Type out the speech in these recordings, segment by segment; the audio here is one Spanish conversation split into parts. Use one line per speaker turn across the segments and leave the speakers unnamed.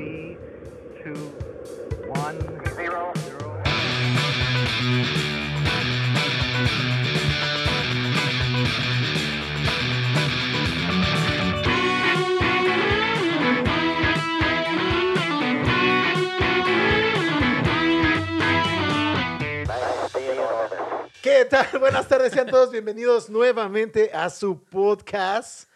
Three, two, one, zero. zero.
¿Qué tal? Buenas tardes, sean todos bienvenidos nuevamente a su podcast.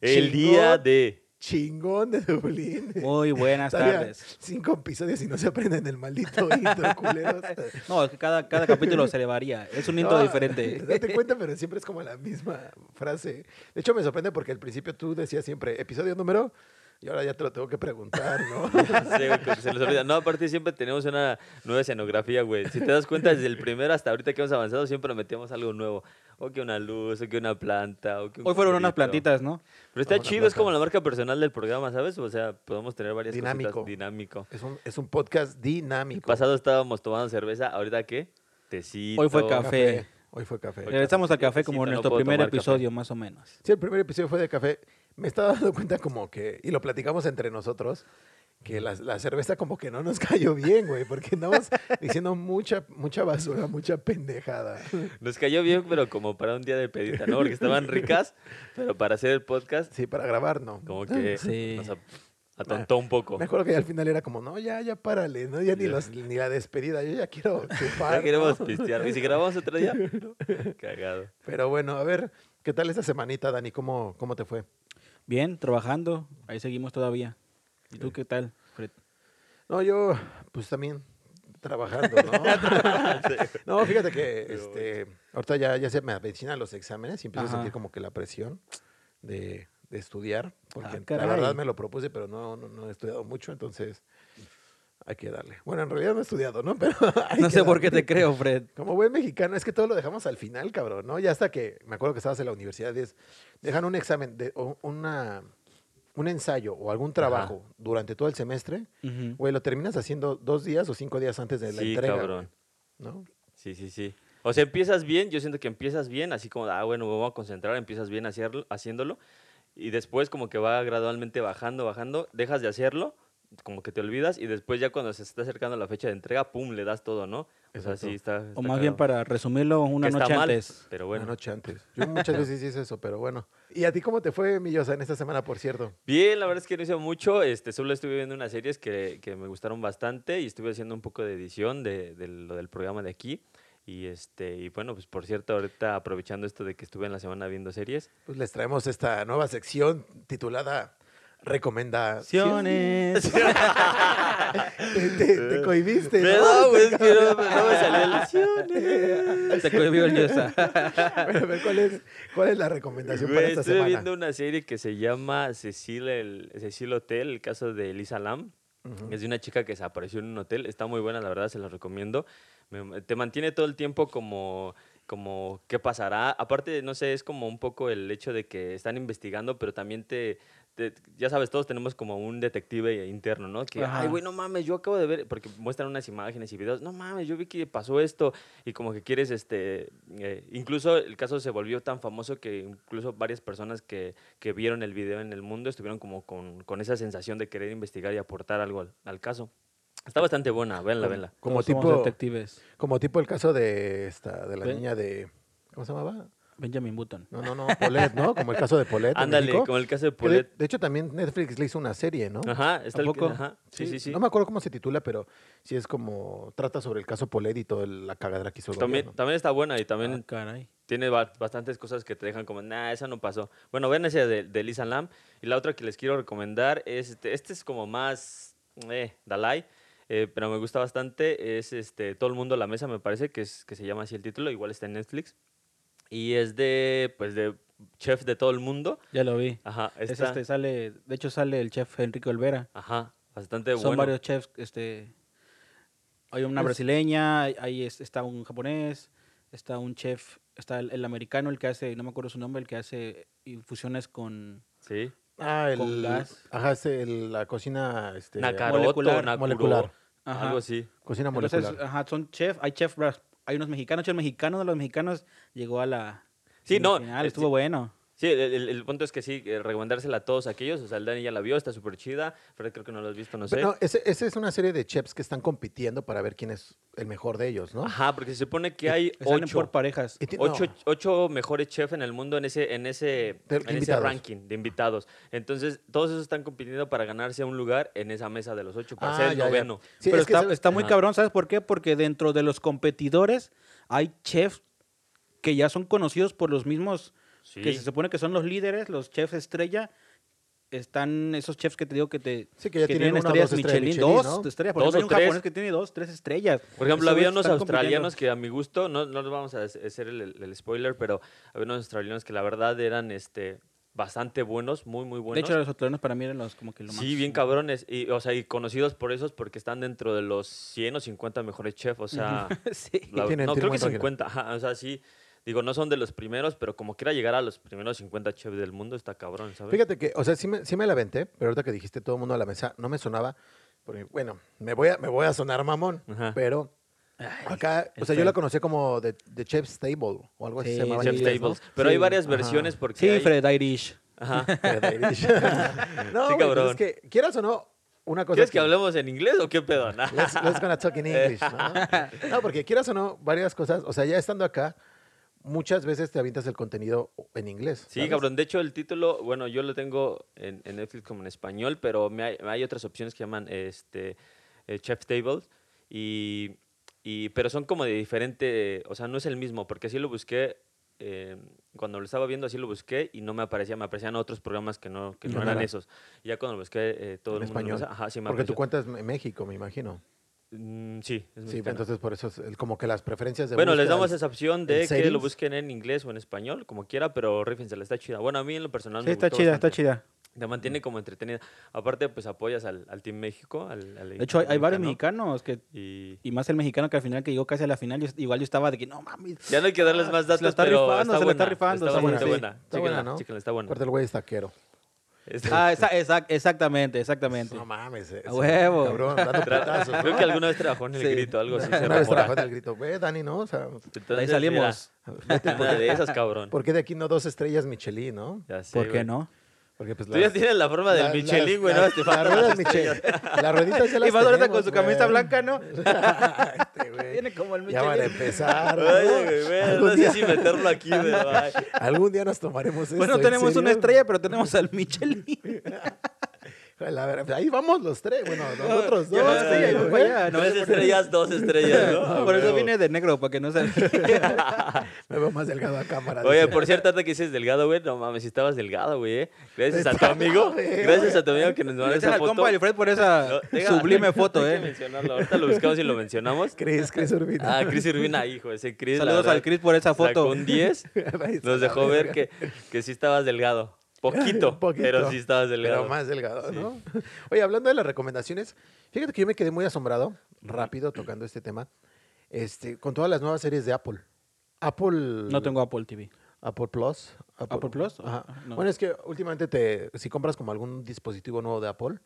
El
Chingón,
día de.
Chingón de Dublín.
Muy buenas tardes.
Cinco episodios y no se aprenden el maldito intro, culeros.
No, es que cada, cada capítulo se le varía. Es un intro
No,
diferente.
Date cuenta, pero siempre es como la misma frase. De hecho, me sorprende porque al principio tú decías siempre episodio número y ahora ya te lo tengo que preguntar, ¿no?
Sí, güey, que se les olvida. No, aparte siempre tenemos una nueva escenografía, güey. Si te das cuenta, desde el primero hasta ahorita que hemos avanzado, siempre metíamos algo nuevo. O que una luz, o que una planta, o que un
Hoy fueron unas plantitas, ¿no?
Pero está chido, es como la marca personal del programa, ¿sabes? O sea, podemos tener varias
Dinámico.
cositas dinámico.
Es un, es un podcast
El
dinámico.
pasado estábamos tomando cerveza, ¿ahorita qué? Tecito.
Hoy fue café.
Hoy fue café.
Regresamos al café como
no
nuestro primer
café.
episodio, más o menos.
Sí, el primer episodio fue de café. Me estaba dando cuenta como que, y lo platicamos entre nosotros, que la, la cerveza como que no nos cayó bien, güey, porque andamos diciendo mucha, mucha basura, mucha pendejada.
Nos cayó bien, pero como para un día de pedita, ¿no? Porque estaban ricas, pero para hacer el podcast,
Sí, para grabar, no.
como que
Sí.
nos atontó un poco.
Me acuerdo que al final era como, no, ya, ya párale, ¿no? Ya ni, los, ni la despedida, yo ya quiero chupar.
Ya queremos
¿no?
pistear. ¿Y si grabamos otro día? Cagado.
Pero bueno, a ver, ¿qué tal esta semanita, Dani? ¿Cómo, cómo te fue?
Bien, trabajando. Ahí seguimos todavía. ¿Y tú qué tal, Fred?
No, yo, pues también trabajando, ¿no? no, fíjate que este, ahorita ya, ya se me avecinan los exámenes y empiezo a sentir como que la presión de, de estudiar, porque
Ah,
la verdad me lo propuse, pero no, no, no he estudiado mucho, entonces hay que darle. Bueno, en realidad no he estudiado, ¿no? Pero
No sé por qué te creo, Fred.
Como buen mexicano, es que todo lo dejamos al final, cabrón, ¿no? Ya hasta que, me acuerdo que estabas en la universidad, es, dejan un examen, de, o una, un ensayo o algún trabajo durante todo el semestre, güey, lo terminas haciendo dos días o cinco días antes de la
Sí,
entrega,
cabrón.
¿no?
Sí, sí, sí. O sea, empiezas bien, yo siento que empiezas bien, así como, ah, bueno, me voy a concentrar, empiezas bien hacerlo, haciéndolo, y después como que va gradualmente bajando, bajando, dejas de hacerlo, como que te olvidas, y después ya cuando se está acercando la fecha de entrega, pum, le das todo, ¿no? O sea, sí, está...
O más bien para resumirlo, una
Que
noche
mal,
antes.
Pero
Una
bueno.
noche antes. Yo muchas veces hice eso, pero bueno. ¿Y a ti cómo te fue, Millosa, en esta semana, por cierto?
Bien, la verdad es que no hice mucho. Este, solo estuve viendo unas series que, que me gustaron bastante y estuve haciendo un poco de edición de, de lo del programa de aquí. Y este, y bueno, pues por cierto, ahorita aprovechando esto de que estuve en la semana viendo series.
Pues les traemos esta nueva sección titulada Recomendaciones. Te, te, te cohibiste, ¿no?
Perdón, güey, es que no, no me salió el acciones.
Se cohibió el Yosa.
¿cuál es, cuál es la recomendación para esta semana?
viendo una serie que se llama Cecil, el, Cecil Hotel, el caso de Elisa Lam. Es de una chica que desapareció en un hotel. Está muy buena, la verdad, se la recomiendo. Me- te mantiene todo el tiempo como, como qué pasará. Aparte, no sé, es como un poco el hecho de que están investigando, pero también te, te- ya sabes, todos tenemos como un detective interno, ¿no? Que,
Ajá.
ay, güey, no mames, yo acabo de ver, porque muestran unas imágenes y videos, no mames, yo vi que pasó esto, y como que quieres, este, eh, incluso el caso se volvió tan famoso que incluso varias personas que, que vieron el video en el mundo estuvieron como con, con esa sensación de querer investigar y aportar algo al, al caso. Está bastante buena, venla, venla.
Como
Todos somos
tipo,
detectives.
como tipo el caso de esta, de la
Ve-
niña de. ¿Cómo se llamaba?
Benjamin Button.
No, no, no, Polet, ¿no? Como el caso de Polet.
Ándale, como el caso de
Que de, hecho, también Netflix le hizo una serie, ¿no?
Ajá, está
¿A
el,
poco?
ajá, sí, sí, sí.
No me acuerdo cómo se titula, pero sí es como. Trata sobre el caso Polet y toda la cagadera que hizo el
También,
gobierno.
también está buena y también
Ah, caray.
tiene ba- bastantes cosas que te dejan como, nah, esa no pasó. Bueno, ven ese de, de Lisa Lam. Y la otra que les quiero recomendar es, este, este es como más, eh, Dalai, eh, pero me gusta bastante. Es este, Todo el mundo a la mesa, me parece, que, es, que se llama así el título. Igual está en Netflix. Y es de, pues, de chef de todo el mundo.
Ya lo vi.
Ajá,
Es
está,
este, sale, de hecho sale el chef Enrique Olvera.
ajá, bastante
Son
bueno.
varios chefs, este, hay una
Es-
brasileña, hay- ahí es- está un japonés, está un chef, está el, el americano, el que hace, no me acuerdo su nombre, el que hace infusiones con
Sí.
Ah, el.
con gas.
Ajá, es el- la cocina. Este,
Nakaroto,
molecular.
Nakuro,
Molecular.
Ajá.
algo así.
Cocina
Entonces,
molecular.
ajá, son chef, hay chef, bras- hay unos mexicanos, chef mexicano de los mexicanos llegó a la
Sí, no,
semifinal,
eh,
estuvo
sí.
bueno.
Sí, el, el- el punto es que sí, eh, recomendársela a todos aquellos. O sea, el Dani ya la vio, está súper chida. Fred creo que no lo has visto, no sé.
Pero no, ese- esa es una serie de chefs que están compitiendo para ver quién es el mejor de ellos, ¿no?
Ajá, porque se supone que hay ocho,
por parejas.
No,
ocho, ocho mejores chefs en el mundo en ese, en ese,
De
en ese
invitados.
ranking de invitados. Entonces, todos esos están compitiendo para ganarse un lugar en esa mesa de los ocho, para
Ah,
ser el
ya, ya.
noveno.
Sí,
pero
es
está, está muy
Ajá.
cabrón, ¿sabes por qué? Porque dentro de los competidores hay chefs que ya son conocidos por los mismos, que
Sí.
se supone que son los líderes, los chefs estrella. Están esos chefs que te digo que te
Sí, que ya tienen una o
estrellas
dos estrellas
Michelin,
Michelin,
dos
¿no?
estrellas. Por
Dos
ejemplo, hay un
tres.
japonés que tiene dos, tres estrellas.
Por ejemplo,
Esos
había unos australianos que a mi gusto, no, no les vamos a hacer el, el spoiler, pero había unos australianos que la verdad eran este, bastante buenos, muy, muy buenos.
De hecho, los australianos para mí eran los como que lo más.
Sí, bien cabrones. Y, o sea, y conocidos por esos porque están dentro de los 100 o 50 mejores chefs. O sea,
sí.
la-
Tienen-
no,
tienen
creo que
buen ranking.
50. ajá, o sea, sí. Digo, no son de los primeros, pero como quiera llegar a los primeros 50 chefs del mundo, está cabrón, ¿sabes?
Fíjate que, o sea, sí me, sí me la aventé, pero ahorita que dijiste todo el mundo a la mesa, no me sonaba. Porque, bueno, me voy a, me voy a sonar mamón,
Ajá.
pero acá, o
el
sea, yo
Fred.
la conocí como The, The Chef's Table o algo así
Sí,
se llamaba
Chef's
inglés, ¿no?
Pero hay
Sí,
varias
ajá.
versiones porque
Sí,
hay-
Fred Irish.
Ajá.
Fred Irish. no,
Sí,
pues
cabrón.
es que, quieras o no, una cosa
¿Quieres que hablemos en inglés o qué pedo?
Let's, let's gonna talk in English, ¿no? No, porque quieras o no, varias cosas, o sea, ya estando acá, muchas veces te avientas el contenido en inglés.
Sí,
¿sabes?
cabrón. De hecho, el título, bueno, yo lo tengo en, en Netflix como en español, pero me hay, hay otras opciones que llaman este, eh, Chef's Tables. Y, y, pero son como de diferente, o sea, no es el mismo, porque así lo busqué, eh, cuando lo estaba viendo así lo busqué y no me aparecía, me aparecían otros programas que no, que
No
no eran
era.
esos. Y ya cuando lo busqué eh, todo
En
el mundo
español.
ajá, sí me
Porque tu
apareció.
cuenta es en México, me imagino.
Mm, sí, es
Sí, entonces por eso es el- como que las preferencias de
Bueno, les damos
es-
esa opción de que lo busquen en inglés o en español, como quiera, pero rífensela, está chida. Bueno, a mí en lo personal
Sí,
me
está
gustó
chida, está chida.
Te mantiene como entretenida. Aparte, pues apoyas al, al Team México. Al, al
De hecho, hay, hay varios
mexicano,
mexicanos que.
Y
Y más el mexicano que al final, que llegó casi a la final, yo- igual yo estaba de que no mames.
ya no hay que darles más
Se
datos,
está
pero
rifando,
está
se la está
buena,
rifando,
Está
sí,
bastante
sí.
buena.
Está buena, ¿no?
chéquenla, está buena.
Aparte el güey es taquero.
Este-
Ah, esa- esa- exactamente, exactamente.
No mames. ese-
A huevo.
Cabrón, dando
Tra-
putazos, ¿no?
Creo que alguna vez trabajó en el
Sí.
grito, algo así. se
Una vez trabajó en el grito, ve, Dani, ¿no? O sea,
Entonces,
ahí
mira,
salimos.
Una de esas, cabrón.
¿por qué de aquí no dos estrellas Michelin, no?
Ya sé,
¿Por qué
güey.
no?
Porque pues
Tú ya tienes la forma del
la-
Michelin,
las-
güey, ¿no?
las-
Te
las
faltan
ruedas
las
Michelin. Las rueditas ya las
Y más ahorita con su camisa
güey.
blanca, ¿no?
Este, güey.
Tiene como el
Ya van a
Michelin.
empezar. ¿no?
Oye, güey, no
día-
sé si meterlo aquí, güey.
Algún día nos tomaremos esto.
Bueno,
¿en
tenemos una estrella, pero tenemos al Michelin.
La verdad, ahí vamos los tres. Bueno, nosotros dos. güey.
no qué.
estrellas, dos estrellas, ¿no?
Por eso vine de negro, para que no se...
Me veo más delgado a cámara.
Oye, por cierto, ahorita que dices delgado, güey, no mames, si estabas delgado, güey, ¿eh? Gracias a tu amigo, gracias a tu amigo que nos mandó
Gracias
esa
al
foto.
compa Alfred por esa sublime foto, ¿eh?
mencionarlo. Ahorita lo buscamos y lo mencionamos.
Chris, Chris Urbina.
Ah, Chris Urbina, hijo, ese Chris.
Saludos al Chris por esa
sacó
foto.
un 10,
Ahí está
nos dejó ver que sí estabas delgado. Poquito,
Poquito,
pero sí estabas delgado.
Pero más delgado, ¿no? Oye, hablando de las recomendaciones, fíjate que yo me quedé muy asombrado, rápido, tocando este tema, este, con todas las nuevas series de Apple. Apple...
No tengo Apple TV.
Apple Plus.
¿Apple Plus?
Ajá.
Ah, no.
Bueno, es que últimamente te, si compras como algún dispositivo nuevo de Apple,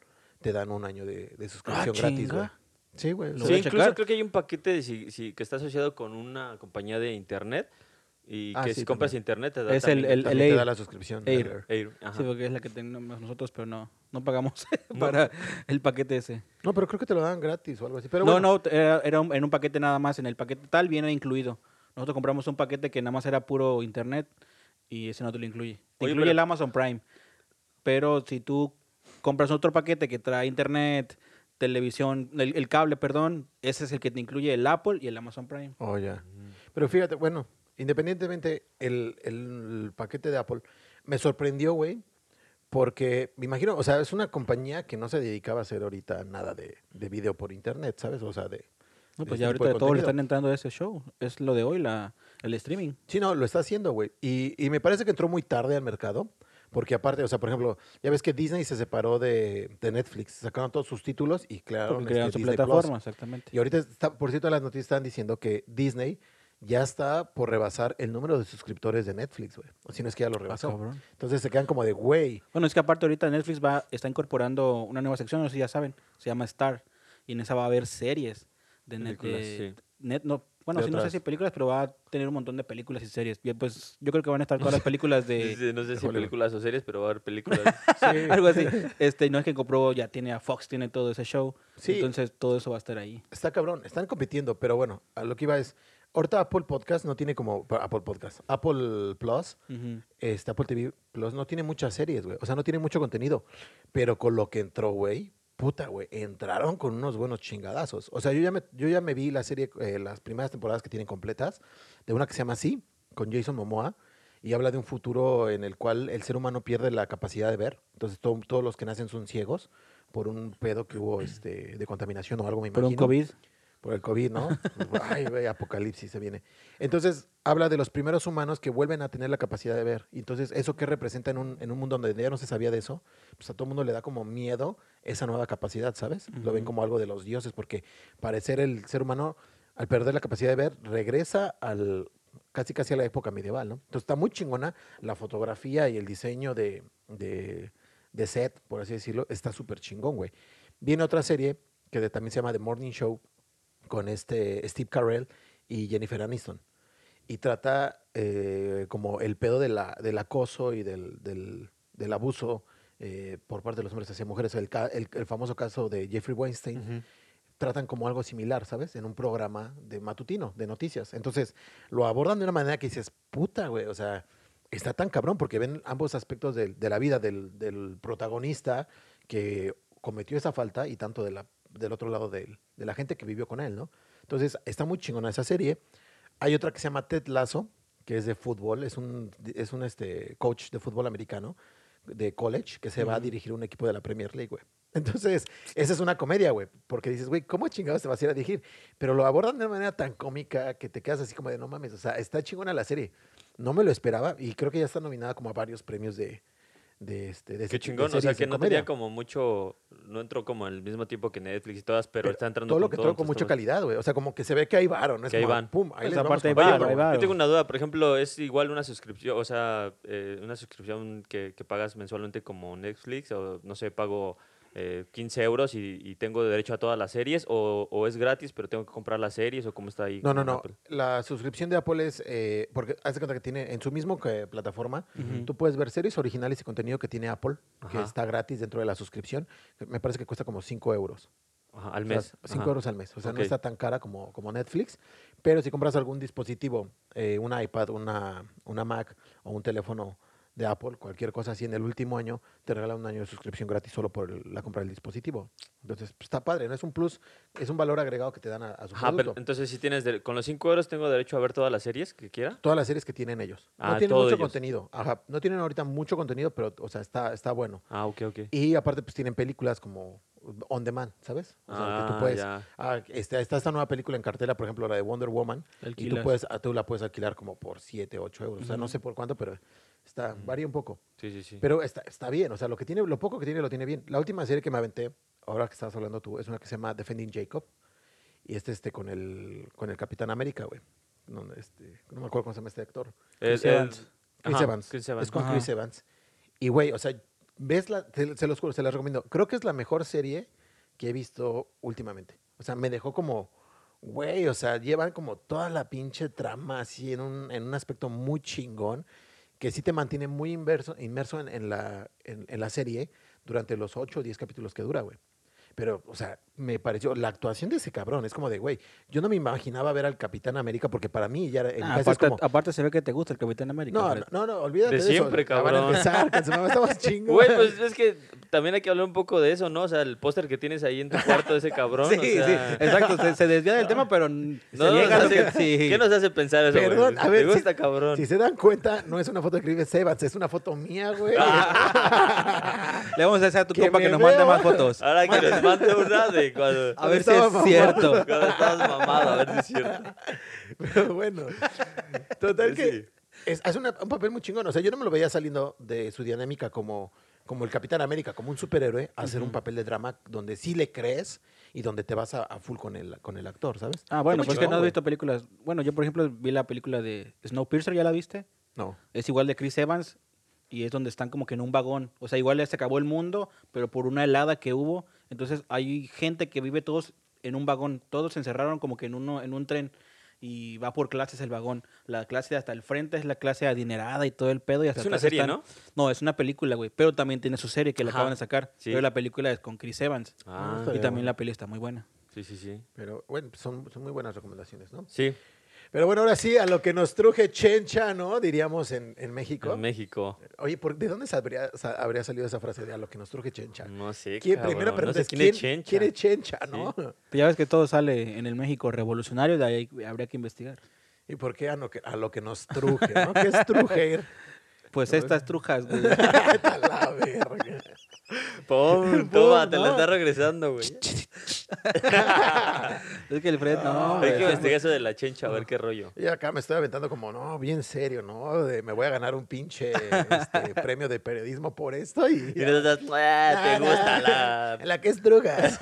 te dan un año de, de suscripción
Ah,
gratis, güey. Sí, güey.
Lo
Sí, incluso
checar.
creo que hay un paquete de si- si- que está asociado con una compañía de internet y
Ah,
que
sí,
si compras
también.
internet te da
Es el-
también-
el-
También te
Air.
da la suscripción.
Air.
Air.
Air, ajá.
Sí, porque es la que tenemos nosotros, pero no, no pagamos
No.
para el paquete ese.
No, pero creo que te lo dan gratis o algo así. Pero
no,
bueno,
no, era, era un- en un paquete nada más. En el paquete tal viene incluido. Nosotros compramos un paquete que nada más era puro internet y ese no te lo incluye. Te
Oye,
incluye
pero-
el Amazon Prime. Pero si tú compras otro paquete que trae internet, televisión, el, el cable, perdón, ese es el que te incluye el Apple y el Amazon Prime.
Oh, ya. Pero fíjate, bueno, independientemente, el, el paquete de Apple me sorprendió, güey, porque me imagino, o sea, es una compañía que no se dedicaba a hacer ahorita nada de, de video por internet, ¿sabes? O sea, de...
No,
de
pues
este
ya
tipo
ahorita
de
de todo le están entrando a ese show. Es lo de hoy, la, el streaming.
Sí, no, lo está haciendo, güey. Y, y me parece que entró muy tarde al mercado, porque aparte, o sea, por ejemplo, ya ves que Disney se separó de, de Netflix, sacaron todos sus títulos y crearon
Porque crearon
este,
su
Disney Plus.
plataforma, exactamente.
Y ahorita, está, por cierto, las noticias están diciendo que Disney ya está por rebasar el número de suscriptores de Netflix, güey. O si no es que ya lo
Ah,
rebasó. Entonces se quedan como de, güey.
Bueno, es que aparte ahorita Netflix va, está incorporando una nueva sección, no sé si ya saben, se llama Star. Y en esa va a haber series de, net,
Películas,
de-
sí.
net- no, Bueno, sí, no sé
otras-
si películas, pero va a tener un montón de películas y series. Y pues yo creo que van a estar todas las películas de...
Dice, No sé si películas o series, pero va a haber películas.
algo así. Este, no es que compró, ya tiene a Fox, tiene todo ese show.
Sí.
Entonces todo eso va a estar ahí.
Está cabrón, están compitiendo, pero bueno, a lo que iba es, ahorita Apple Podcast no tiene como, Apple Podcast, Apple Plus,
Ujú.
este Apple TV Plus no tiene muchas series, güey, o sea, no tiene mucho contenido, pero con lo que entró, güey, puta, güey, entraron con unos buenos chingadazos. O sea, yo ya me, yo ya me vi la serie, eh, las primeras temporadas que tienen completas, de una que se llama Sí, con Jason Momoa, y habla de un futuro en el cual el ser humano pierde la capacidad de ver. Entonces, to- todos los que nacen son ciegos por un pedo que hubo este, de contaminación o algo, me
Por
imagino.
un COVID.
Por el COVID, ¿no? Ay, güey, apocalipsis se viene. Entonces, habla de los primeros humanos que vuelven a tener la capacidad de ver. Entonces, ¿eso qué representa en un, en un mundo donde ya no se sabía de eso? Pues a todo el mundo le da como miedo esa nueva capacidad, ¿sabes? Lo ven como algo de los dioses, porque parecer el ser humano, al perder la capacidad de ver, regresa al casi casi a la época medieval, ¿no? Entonces, está muy chingona la fotografía y el diseño de, de, de set, por así decirlo, está súper chingón, güey. Viene otra serie que de- también se llama The Morning Show, con este Steve Carell y Jennifer Aniston. Y trata eh, como el pedo de la, del acoso y del, del, del abuso eh, por parte de los hombres hacia mujeres. El, el- el famoso caso de Jeffrey Weinstein. Tratan como algo similar, ¿sabes? En un programa de matutino, de noticias. Entonces, lo abordan de una manera que dices, puta, güey, o sea, está tan cabrón porque ven ambos aspectos del- de, la vida del, del protagonista que cometió esa falta y tanto de la, del otro lado del- de la gente que vivió con él, ¿no? Entonces, está muy chingona esa serie. Hay otra que se llama Ted Lasso, que es de fútbol, es un, es un este, coach de fútbol americano de college que se va a dirigir un equipo de la Premier League, güey. Entonces, esa es una comedia, güey, porque dices, güey, ¿cómo chingados te vas a ir a dirigir? Pero lo abordan de una manera tan cómica que te quedas así como de, no mames, o sea, está chingona la serie. No me lo esperaba y creo que ya está nominada como a varios premios de, de, este, de,
Qué
de
chingón, o sea que no
comedia.
tenía como mucho, no entró como al mismo tiempo que Netflix y todas, pero,
Pero
está entrando
todo lo
con
que
todo,
entró con mucha calidad, güey. O sea, como que se ve que ahí varo, ¿no? Es
Que ahí van.
Pum, ahí
Pues
les vamos
hay
todo,
varo, hay
güey.
varo.
Yo tengo una duda, por ejemplo, es igual una suscripción, o sea, eh, una suscripción que, que pagas mensualmente como Netflix, o no sé, pago eh, 15 euros y, y tengo derecho a todas las series, o, o es gratis, pero tengo que comprar las series, o cómo está ahí.
No, no, no.
Apple?
La suscripción de Apple es, eh, porque haz de cuenta que tiene en su mismo que, plataforma, tú puedes ver series originales y contenido que tiene Apple, que está gratis dentro de la suscripción. Me parece que cuesta como 5 euros.
Ajá, al
O sea,
mes.
5
ajá.
euros al mes. O sea, no está tan cara como, como Netflix. Pero si compras algún dispositivo, eh, un iPad, una, una Mac o un teléfono de Apple, cualquier cosa así, en el último año te regala un año de suscripción gratis solo por el- la compra del dispositivo. Entonces, pues, está padre, ¿no? Es un plus, es un valor agregado que te dan a, a su
Ajá, pero entonces si tienes, de- con los 5 euros tengo derecho a ver todas las series que quiera.
Todas las series que tienen ellos. No
Ah,
tienen mucho
ellos.
contenido. Ajá. No tienen ahorita mucho contenido, pero, o sea, está, está bueno.
Ah, ok, ok.
Y aparte, pues tienen películas como on demand, ¿sabes? O sea, que tú
Ah,
puedes. Ah, está, está esta nueva película en cartela, por ejemplo, la de Wonder Woman. Y tú,
Alquilas.
puedes, ah, tú la puedes alquilar como por 7, 8 euros. O sea, no sé por cuánto, pero está, varía un poco.
Sí, sí, sí.
Pero está, está bien. O sea, lo que tiene, lo poco que tiene, lo tiene bien. La última serie que me aventé, ahora que estabas hablando tú, es una que se llama Defending Jacob. Y este, este con el, con el Capitán América, güey. No, este, no me acuerdo cómo se llama este actor.
Es-
Chris
es-
Evans.
Chris Evans.
Chris Evans.
Es con
Ajá.
Chris Evans. Y, güey, o sea, ves la, te- se los se las recomiendo. Creo que es la mejor serie que he visto últimamente. O sea, me dejó como, güey, o sea, llevan como toda la pinche trama así en un, en un aspecto muy chingón que sí te mantiene muy inverso, inmerso en, en la, en, en la serie durante los 8 o 10 capítulos que dura, güey. Pero, o sea, me pareció, la actuación de ese cabrón es como de, güey, yo no me imaginaba ver al Capitán América porque para mí ya mi
Ah,
es
aparte,
como,
aparte se ve que te gusta el Capitán América.
no, no, no, no, olvídate
De
de,
siempre,
eso. Ya van a
cabrón.
empezar, con su mamá estamos chingos.
Güey, pues es que también hay que hablar un poco de eso, ¿no? O sea, el póster que tienes ahí en tu cuarto de ese cabrón.
Sí,
o sea,
sí, exacto. Se, se desvía del tema, pero
No,
se llega
hace-
que sí.
¿Qué nos hace pensar eso, güey?
Perdón, a ver,
Me
si-
cabrón.
Si se dan cuenta, no es una foto de Chris Evans, es una foto mía, güey.
Le vamos a decir a tu
Que
compa que
me
nos mande más fotos.
Ahora que nos mande una de cuando,
A ver si es
mamado.
cierto.
cuando estabas mamado, a ver si es cierto.
Pero bueno, total
Sí.
que es, hace una- un papel muy chingón. O sea, yo no me lo veía saliendo de su dinámica como, como el Capitán América, como un superhéroe, a hacer un papel de drama donde sí le crees y donde te vas a, a full con el, con el actor, ¿sabes?
Ah, bueno,
muy
pues que
chingón,
no has visto películas. Bueno, yo por ejemplo vi la película de Snowpiercer, ¿ya la viste?
No.
Es igual de Chris Evans y es donde están como que en un vagón. O sea, igual ya se acabó el mundo, pero por una helada que hubo. Entonces hay gente que vive todos en un vagón. Todos se encerraron como que en, uno, en un tren. y va por clases el vagón. La clase de hasta el frente es la clase adinerada y todo el pedo. Y hasta
Es una serie,
están-
¿no?
No, es una película, güey. Pero también tiene su serie que la
Ajá,
acaban de sacar.
sí.
Pero la película es con Chris Evans.
Ah,
está
y también la peli está muy buena.
sí, sí, sí.
Pero bueno, son, son muy buenas recomendaciones, ¿no?
Sí,
Pero bueno, ahora sí, a lo que nos truje Chencha, ¿no? Diríamos en, en México.
en México.
Oye, ¿por, ¿de dónde sabría- sa- habría salido esa frase de a lo que nos truje Chencha?
No sé,
¿Quién-
cabrón.
primera
no
pregunta
sé
es,
quién,
¿quién,
es Chencha?
quién es Chencha, no?
Pero ya ves que todo sale en el México revolucionario, de ahí habría que investigar.
¿Y por qué a lo que, a lo que nos truje, no? ¿Qué es trujer?
Pues estas trujas, güey.
A la verga.
Pum, toma, te
no.
la está regresando, güey.
es que el Fred, no,
Hay que investigar eso de la chencha, a ver qué rollo.
Y acá me estoy aventando como, no, bien serio, ¿no? De, me voy a ganar un pinche este, premio de periodismo por esto y...
Y nosotros, "Ah, te gusta la...
La que es trugas.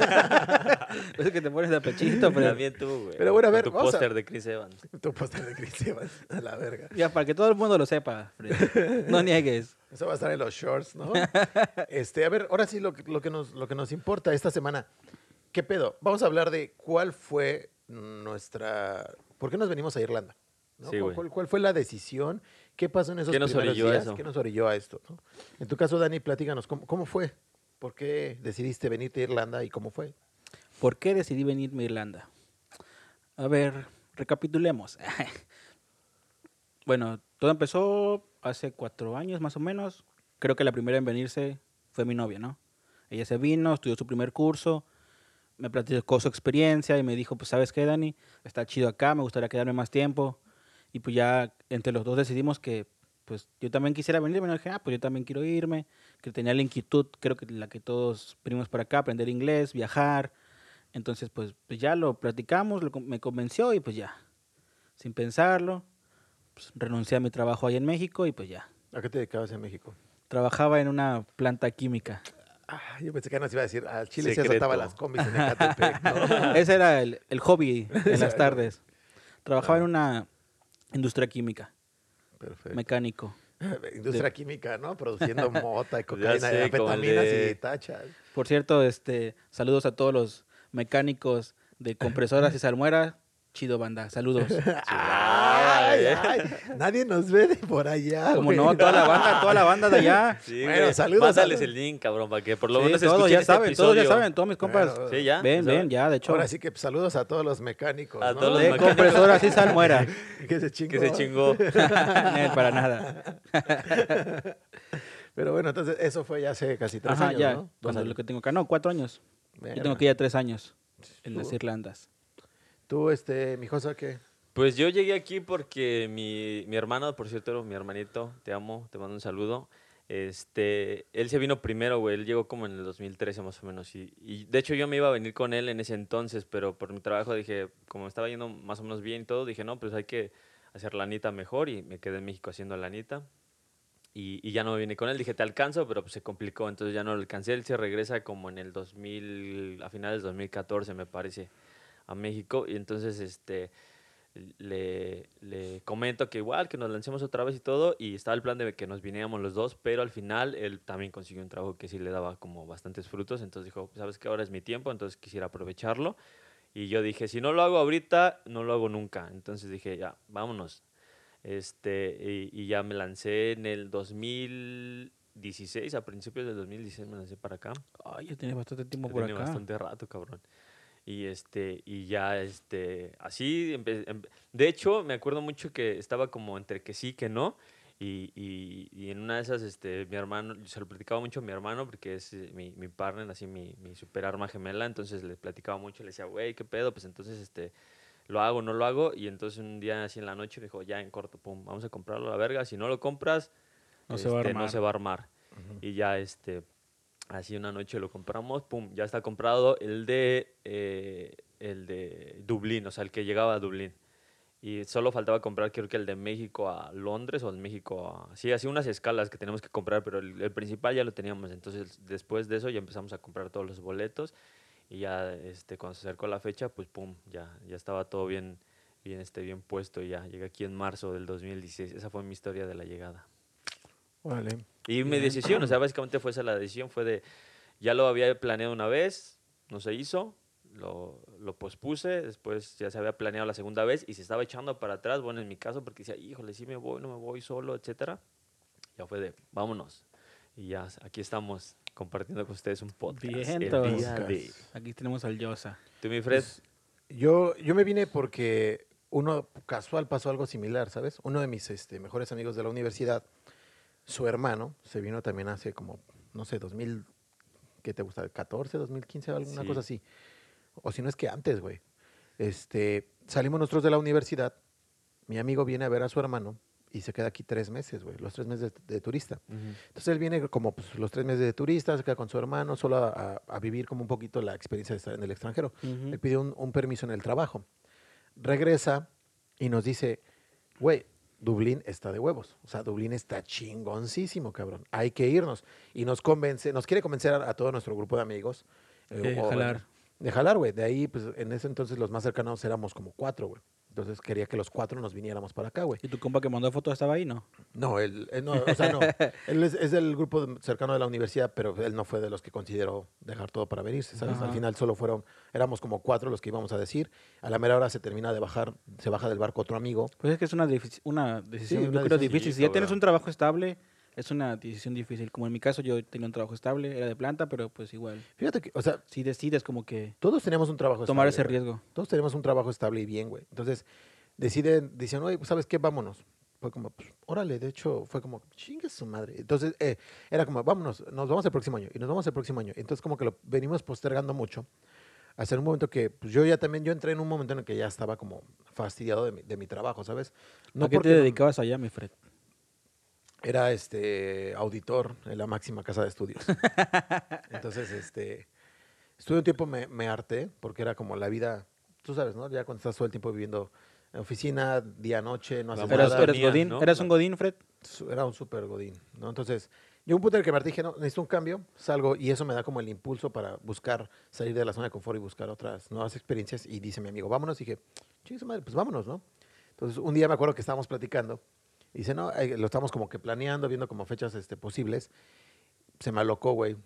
Es que te pones de pechito, pero
También tú, güey.
Pero bueno, a ver,
tu
a-
póster de Chris Evans.
tu póster de Chris Evans, a la verga.
ya para que todo el mundo lo sepa, Fred. No niegues.
Eso va a estar en los shorts, ¿no? Este, a ver, ahora sí lo, que- lo, que nos, lo que nos importa esta semana. ¿Qué pedo? Vamos a hablar de cuál fue nuestra... ¿Por qué nos venimos a Irlanda? ¿no?
Sí,
¿Cuál, fue la decisión? ¿Qué pasó en esos
¿Qué nos
primeros
orilló
días?
eso?
¿Qué nos orilló a esto? no? En tu caso, Dani, platícanos, ¿cómo, cómo fue? ¿Por qué decidiste venirte a Irlanda y cómo fue?
¿Por qué decidí venirme a Irlanda? A ver, recapitulemos. bueno, todo empezó hace cuatro años más o menos. Creo que la primera en venirse fue mi novia, ¿no? Ella se vino, estudió su primer curso, me platicó su experiencia y me dijo, pues sabes qué, Dani, está chido acá, me gustaría quedarme más tiempo. Y pues ya entre los dos decidimos que pues yo también quisiera venirme. Dije, ah, pues yo también quiero irme. Que tenía la inquietud, creo que la que todos venimos para acá, aprender inglés, viajar. Entonces, pues, ya lo platicamos, me convenció y pues ya, sin pensarlo, pues, renuncié a mi trabajo ahí en México y pues ya.
¿A qué te dedicabas en México?
Trabajaba en una planta química.
Ah, yo pensé que nos iba a decir, al Chile se asaltaba las combis en Ecatepec. ¿no?
Ese era el, el hobby en las tardes. Trabajaba en una industria química,
Perfecto.
mecánico.
Industria química, ¿no? Produciendo mota y cocaína y
sé,
anfetaminas
de-
y tachas.
Por cierto, este, saludos a todos los mecánicos de compresoras y salmuera. Chido banda, saludos.
Ay, ay, nadie nos ve de por allá.
Como
güey.
no, toda la banda, toda la banda de allá.
Sí,
Bueno,
güey.
saludos a
Mándales el link, cabrón, para que por lo
Sí,
menos
todos ya
este
saben, todos ya saben, todos mis compas.
Bueno,
Sí, ya.
Ven, ven, ya, de hecho.
Ahora sí que saludos a todos los mecánicos.
A
¿no?
todos los
de
mecánicos.
compresoras y salmuera.
que se chingó.
Que se chingó.
Nel, para nada.
Pero bueno, entonces eso fue ya hace casi tres
Ajá,
años,
ya.
¿no?
Cuando lo que tengo acá, no, cuatro años. Yo tengo que ya tres años en las Irlandas.
Tú, este, mi Josa, ¿qué?
Pues yo llegué aquí porque mi, mi hermano, por cierto, mi hermanito, te amo, te mando un saludo. Este, él se vino primero, güey. Él llegó como en el 2013 más o menos. Y, de hecho yo me iba a venir con él en ese entonces, pero por mi trabajo dije, como estaba yendo más o menos bien y todo, dije, no, pues hay que hacer la anita mejor y me quedé en México haciendo la anita. Y, ya no me vine con él. Dije, te alcanzo, pero pues se complicó, entonces ya no lo alcancé. Él se regresa como en el 2000, a finales de 2014 me parece, a México. Y entonces, este le, le comento que igual, que nos lancemos otra vez y todo, y estaba el plan de que nos viniéramos los dos, pero al final él también consiguió un trabajo que sí le daba como bastantes frutos, entonces dijo, sabes que ahora es mi tiempo, entonces quisiera aprovecharlo, y yo dije, si no lo hago ahorita, no lo hago nunca, entonces dije, ya, vámonos, este, y, y ya me lancé en el 2016, a principios del 2016 me lancé para acá,
Ay, ya tiene bastante tiempo
ya
por acá.
bastante rato, cabrón. Y este, y ya este, así, em- de hecho, me acuerdo mucho que estaba como entre que sí, que no. Y, y, y en una de esas, este, mi hermano, se lo platicaba mucho a mi hermano, porque es eh, mi, mi partner, así mi, mi super arma gemela. Entonces le platicaba mucho, le decía, güey, ¿qué pedo? Pues entonces, este, lo hago, no lo hago. Y entonces un día así en la noche me dijo, ya en corto, pum, vamos a comprarlo a la verga. Si no lo compras,
No se va a
este, no se va a armar. Y ya, este, así una noche lo compramos, pum, ya está comprado el de, eh, el de Dublín, o sea, el que llegaba a Dublín. Y solo faltaba comprar, creo que el de México a Londres o el México a... Sí, así unas escalas que tenemos que comprar, pero el, principal ya lo teníamos. Entonces, después de eso ya empezamos a comprar todos los boletos. Y ya, este, cuando se acercó la fecha, pues, pum, ya, ya estaba todo bien, bien, este, bien puesto. Y ya llegué aquí en marzo del 2016. Esa fue mi historia de la llegada.
Vale.
Y mi decisión, o sea, básicamente fue esa la decisión, fue de, ya lo había planeado una vez, no se hizo, lo, lo pospuse, después ya se había planeado la segunda vez y se estaba echando para atrás, bueno, en mi caso, porque decía, híjole, sí me voy, no me voy solo, etcétera. Ya fue de, vámonos. Y ya aquí estamos compartiendo con ustedes un podcast.
Vientos.
El día de...
Aquí tenemos al Yosa.
¿Tú, mi Fred?
Pues, Yo, yo me vine porque uno casual pasó algo similar, ¿sabes? Uno de mis este, mejores amigos de la universidad, su hermano, se vino también hace como, no sé, 2000, ¿qué te gusta? ¿14, 2015, alguna
Sí.
cosa así? O si no es que antes, güey. Este, salimos nosotros de la universidad, mi amigo viene a ver a su hermano y se queda aquí tres meses, güey, los tres meses de, de turista. Entonces él viene como pues, los tres meses de turista, se queda con su hermano, solo a, vivir como un poquito la experiencia de estar en el extranjero.
Ujú.
Le pide un, un permiso en el trabajo. Regresa y nos dice, güey, Dublín está de huevos. O sea, Dublín está chingoncísimo, cabrón. Hay que irnos. Y nos convence, nos quiere convencer a, a todo nuestro grupo de amigos. eh,
De
o-
jalar.
De jalar, güey. De ahí, pues en ese entonces los más cercanos éramos como cuatro, güey. Entonces quería que los cuatro nos viniéramos para acá, güey.
¿Y tu compa que mandó foto estaba ahí, no?
No, él, él no, o sea, no. él es, es del grupo cercano de la universidad, pero él no fue de los que consideró dejar todo para venirse, ¿sabes? Al final solo fueron, éramos como cuatro los que íbamos a decir. A la mera hora se termina de bajar, se baja del barco otro amigo.
Pues es que es una, una decisión,
una
yo creo, difícil. Si ya tienes un trabajo estable, es una decisión difícil. Como en mi caso, yo tenía un trabajo estable, era de planta, pero pues igual.
Fíjate que, o sea,
Si decides como que
todos teníamos un trabajo
tomar
estable,
ese
güey.
riesgo.
Todos tenemos un trabajo estable y bien, güey. Entonces, deciden, dicen, oye, pues, ¿sabes qué? Vámonos. Fue como, pues, órale, de hecho, fue como, chingue su madre. Entonces, eh, era como, vámonos, nos vamos el próximo año y nos vamos el próximo año. Entonces, como que lo venimos postergando mucho. Hasta un momento que, pues, yo ya también, yo entré en un momento en el que ya estaba como fastidiado de mi, de mi trabajo, ¿sabes?
¿A qué te
no-
dedicabas allá, mi Fred?
Era este auditor en la máxima casa de estudios. Entonces, este, estuve un tiempo, me, me harté, porque era como la vida, tú sabes, ¿no? Ya cuando estás todo el tiempo viviendo en oficina, día, noche, no haces
La
¿Eras,
nada.
eras
monotonía,
Godín?
¿no?
¿Eras un Godín, Fred?
Era un súper godín, ¿no? Entonces, yo un punto en el que me harté, dije, no, necesito un cambio, salgo, y eso me da como el impulso para buscar, salir de la zona de confort y buscar otras nuevas experiencias. Y dice mi amigo, vámonos. Y dije, chingue su madre, pues vámonos, ¿no? Entonces, un día me acuerdo que estábamos platicando, y dice, no, eh, lo estamos como que planeando, viendo como fechas este, posibles. Se me alocó, güey.